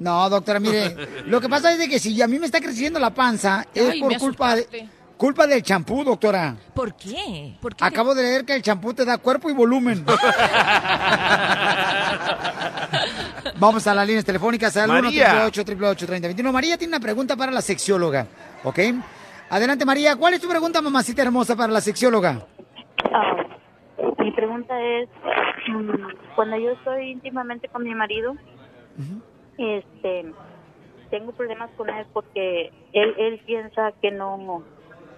No, doctora, mire, lo que pasa es de que si a mí me está creciendo la panza es Ay, por me culpa de. Culpa del champú, doctora. ¿Por qué? ¿Por qué? Acabo de leer que el champú te da cuerpo y volumen. Vamos a las líneas telefónicas al 1 María. 888 3021 María tiene una pregunta para la sexióloga, ¿ok? Adelante, María. ¿Cuál es tu pregunta, mamacita hermosa, para la sexióloga? Ah, mi pregunta es, mm, cuando yo estoy íntimamente con mi marido, este, tengo problemas con él porque él, él piensa que no,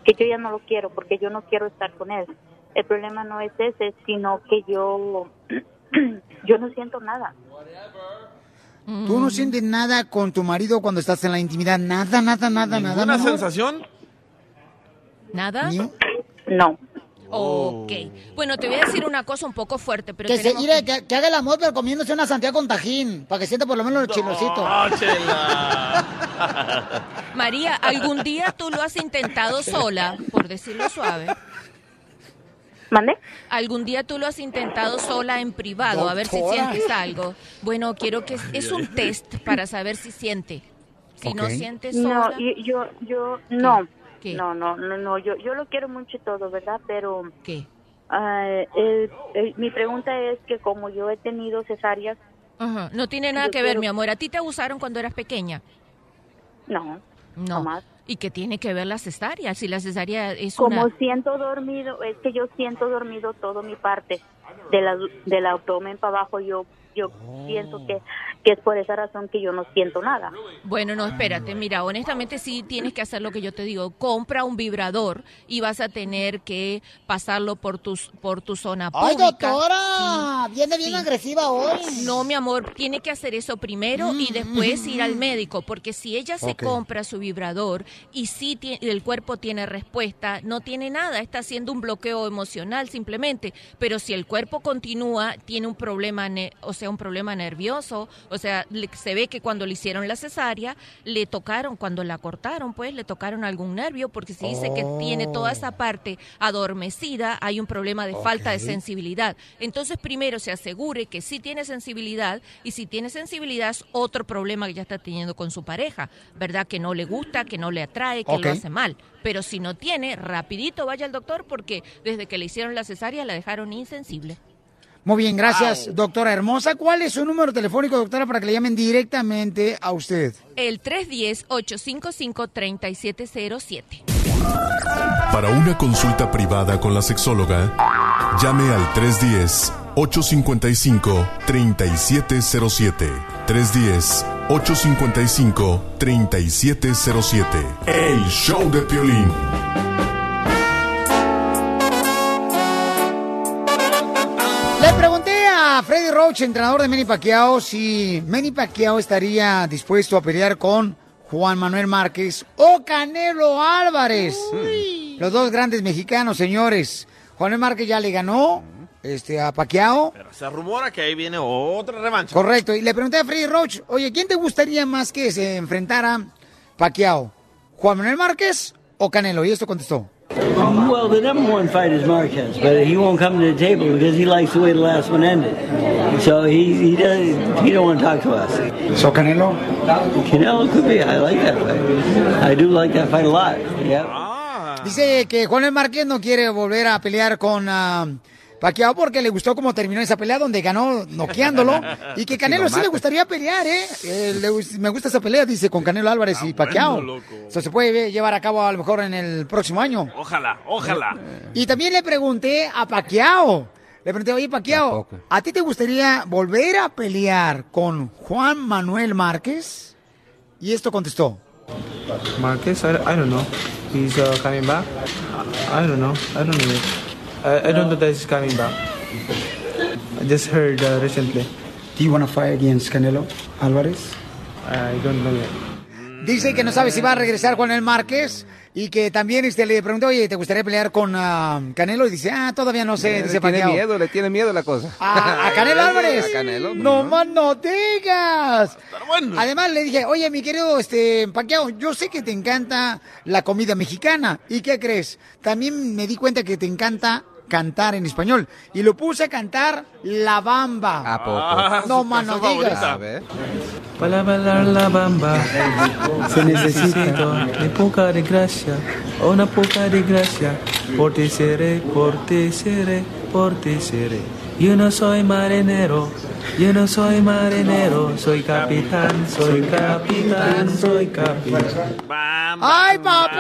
que yo ya no lo quiero porque yo no quiero estar con él. El problema no es ese, sino que yo, yo no siento nada. ¿Tú no sientes nada con tu marido cuando estás en la intimidad? Nada, nada, nada, nada. ¿Una sensación? ¿Nada? Ni- No. Ok. Bueno, te voy a decir una cosa un poco fuerte, pero Que, se, tenemos mire, que, que haga el amor, pero comiéndose una Santiago con tajín, para que sienta por lo menos. ¡Oh, chela! María, ¿algún día tú lo has intentado sola, por decirlo suave? ¿Mande? ¿Algún día tú lo has intentado sola en privado, a ver si sientes algo? Bueno, quiero que... Es un test para saber si siente. Si no Ok. sientes No, sola... y- yo, yo, no. ¿Qué? No, no, no, no, yo, yo lo quiero mucho y todo, ¿verdad? Pero... ¿Qué? ah, el- el- mi pregunta es que como yo he tenido cesáreas... Ajá, No tiene nada que ver, quiero- mi amor. ¿A ti te abusaron cuando eras pequeña? No. No. ¿Y qué tiene que ver la cesárea? Si la cesárea es Como una... siento dormido, es que yo siento dormido todo mi parte, de la, del abdomen para abajo, yo yo pienso que, que es por esa razón que yo no siento nada. Bueno, no, espérate, mira, honestamente sí tienes que hacer lo que yo te digo. Compra un vibrador y vas a tener que pasarlo por tus por tu zona ¡Ay, pública. doctora! Viene bien agresiva hoy. No, mi amor, tiene que hacer eso primero y después ir al médico, porque si ella se compra su vibrador y si el cuerpo tiene respuesta, no tiene nada, está haciendo un bloqueo emocional simplemente, pero si el cuerpo continúa, tiene un problema, ne- o sea, un problema nervioso, o sea, le- se ve que cuando le hicieron la cesárea, le tocaron, cuando la cortaron, pues le tocaron algún nervio, porque si dice que tiene toda esa parte adormecida, hay un problema de falta de sensibilidad. Entonces, primero se asegure que sí tiene sensibilidad y si tiene sensibilidad es otro problema que ya está teniendo con su pareja, ¿verdad? Que no le gusta, que no le atrae, que Ok. lo hace mal. Pero si no tiene, rapidito vaya al doctor porque desde que le hicieron la cesárea la dejaron insensible. Muy bien, gracias, doctora hermosa. ¿Cuál es su número telefónico, doctora, para que le llamen directamente a usted? El 310-855-3707. Para una consulta privada con la sexóloga, llame al 310-855-3707. 310-855-3707. El show de Piolín. Freddy Roach, entrenador de Manny Pacquiao, si Manny Pacquiao estaría dispuesto a pelear con Juan Manuel Márquez o Canelo Álvarez. Los dos grandes mexicanos, señores. Juan Manuel Márquez ya le ganó este, a Paquiao. Pero se rumora que ahí viene otra revancha. Correcto. Y le pregunté a Freddy Roach, oye, ¿quién te gustaría más que se enfrentara Paquiao? ¿Juan Manuel Márquez o Canelo? Y esto contestó. Well, the number one fight is Marquez, but he won't come to the table because he likes the way the last one ended. So he he does he don't want to talk to us. So Canelo? Canelo could be. I like that fight. I do like that fight a lot. Yeah. Dice que Juan Márquez no quiere volver a pelear con ah, Pacquiao porque le gustó cómo terminó esa pelea donde ganó noqueándolo y que Canelo sí le gustaría pelear, ¿eh? Eh, le me gusta esa pelea, dice, con Canelo Álvarez y Pacquiao. Eso se puede llevar a cabo a lo mejor en el próximo año. Ojalá, ojalá. Y también le pregunté a Pacquiao. Le pregunté, oye, Pacquiao, ¿a ti te gustaría volver a pelear con Juan Manuel Márquez? Y esto contestó. Marcus, I, I don't know. He's uh, coming back. I, I don't know. I don't know. I, I don't know that he's coming back. I just heard uh, recently. Do you want to fight against Canelo Alvarez? I don't know yet. Dice que no sabe si va a regresar con el Márquez y que también este, le pregunté, oye, ¿te gustaría pelear con ah, Canelo? Y dice, ah, todavía no sé. le dice tiene Pacquiao. miedo, le tiene miedo la cosa. ¿A, a Canelo Álvarez? A Canelo. No más no digas. Además le dije, oye, mi querido este Pacquiao, yo sé que te encanta la comida mexicana. ¿Y qué crees? También me di cuenta que te encanta cantar en español. Y lo puse a cantar La Bamba. ¿A poco? Ah, no más no digas. A ver. Para bailar la bamba se necesita una poca de gracia, una poca de gracia. Por ti seré, por ti seré, por ti seré. Yo no soy marinero, yo no soy marinero, soy capitán, soy capitán, soy capitán. ¡Ay, papel!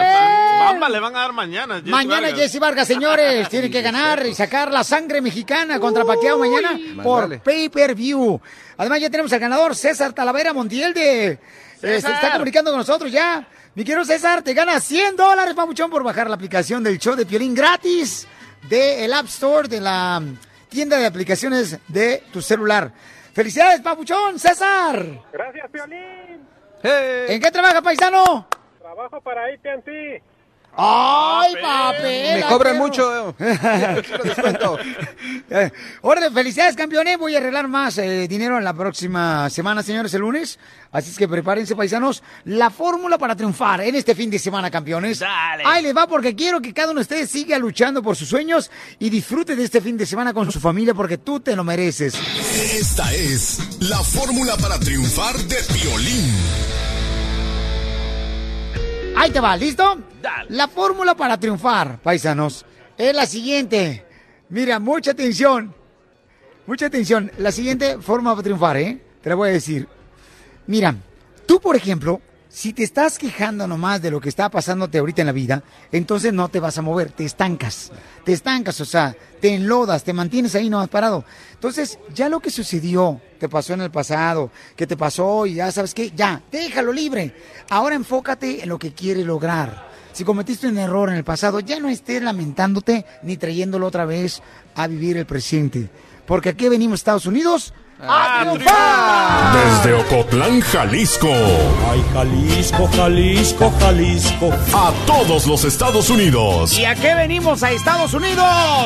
Bamba le van a dar mañana. Jesse Mañana Vargas. Jesse Vargas, señores, tiene que ganar y sacar la sangre mexicana contra Pacquiao mañana por pay-per-view. Además ya tenemos al ganador, César Talavera Montiel de... eh, se está comunicando con nosotros ya. Mi querido César, te gana 100 dólares, papuchón, por bajar la aplicación del show de Piolín gratis del App Store de la tienda de aplicaciones de tu celular. ¡Felicidades, papuchón! ¡César! Gracias, Piolín. ¿En qué trabaja, paisano? Trabajo para AT&T. ¡Ay, papel! Me cobran mucho. Eh, Órale, felicidades, campeones. Voy a arreglar más eh, dinero en la próxima semana, señores, el lunes. Así es que prepárense, paisanos. La fórmula para triunfar en este fin de semana, campeones. Ahí les va porque quiero que cada uno de ustedes siga luchando por sus sueños y disfrute de este fin de semana con su familia porque tú te lo mereces. Esta es la fórmula para triunfar de Piolín. Ahí te va, ¿listo? La fórmula para triunfar, paisanos, es la siguiente. Mira, mucha atención. Mucha atención. La siguiente forma para triunfar, ¿eh? Te la voy a decir. Mira, tú, por ejemplo, si te estás quejando nomás de lo que está pasándote ahorita en la vida, entonces no te vas a mover, te estancas. Te estancas, o sea, te enlodas, te mantienes ahí nomás parado. Entonces, ya lo que sucedió, te pasó en el pasado, que te pasó y ya sabes qué, ya, déjalo libre. Ahora enfócate en lo que quieres lograr. Si cometiste un error en el pasado, ya no estés lamentándote ni trayéndolo otra vez a vivir el presente. Porque aquí venimos, Estados Unidos, a triunfar. Desde Ocotlán, Jalisco. Ay, Jalisco, Jalisco, Jalisco. A todos los Estados Unidos. ¿Y a qué venimos a Estados Unidos?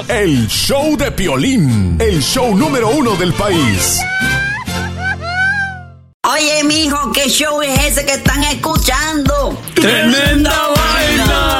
El show de Piolín. El show número uno del país. Oye, mijo, ¿qué show es ese que están escuchando? ¡Tremenda vaina!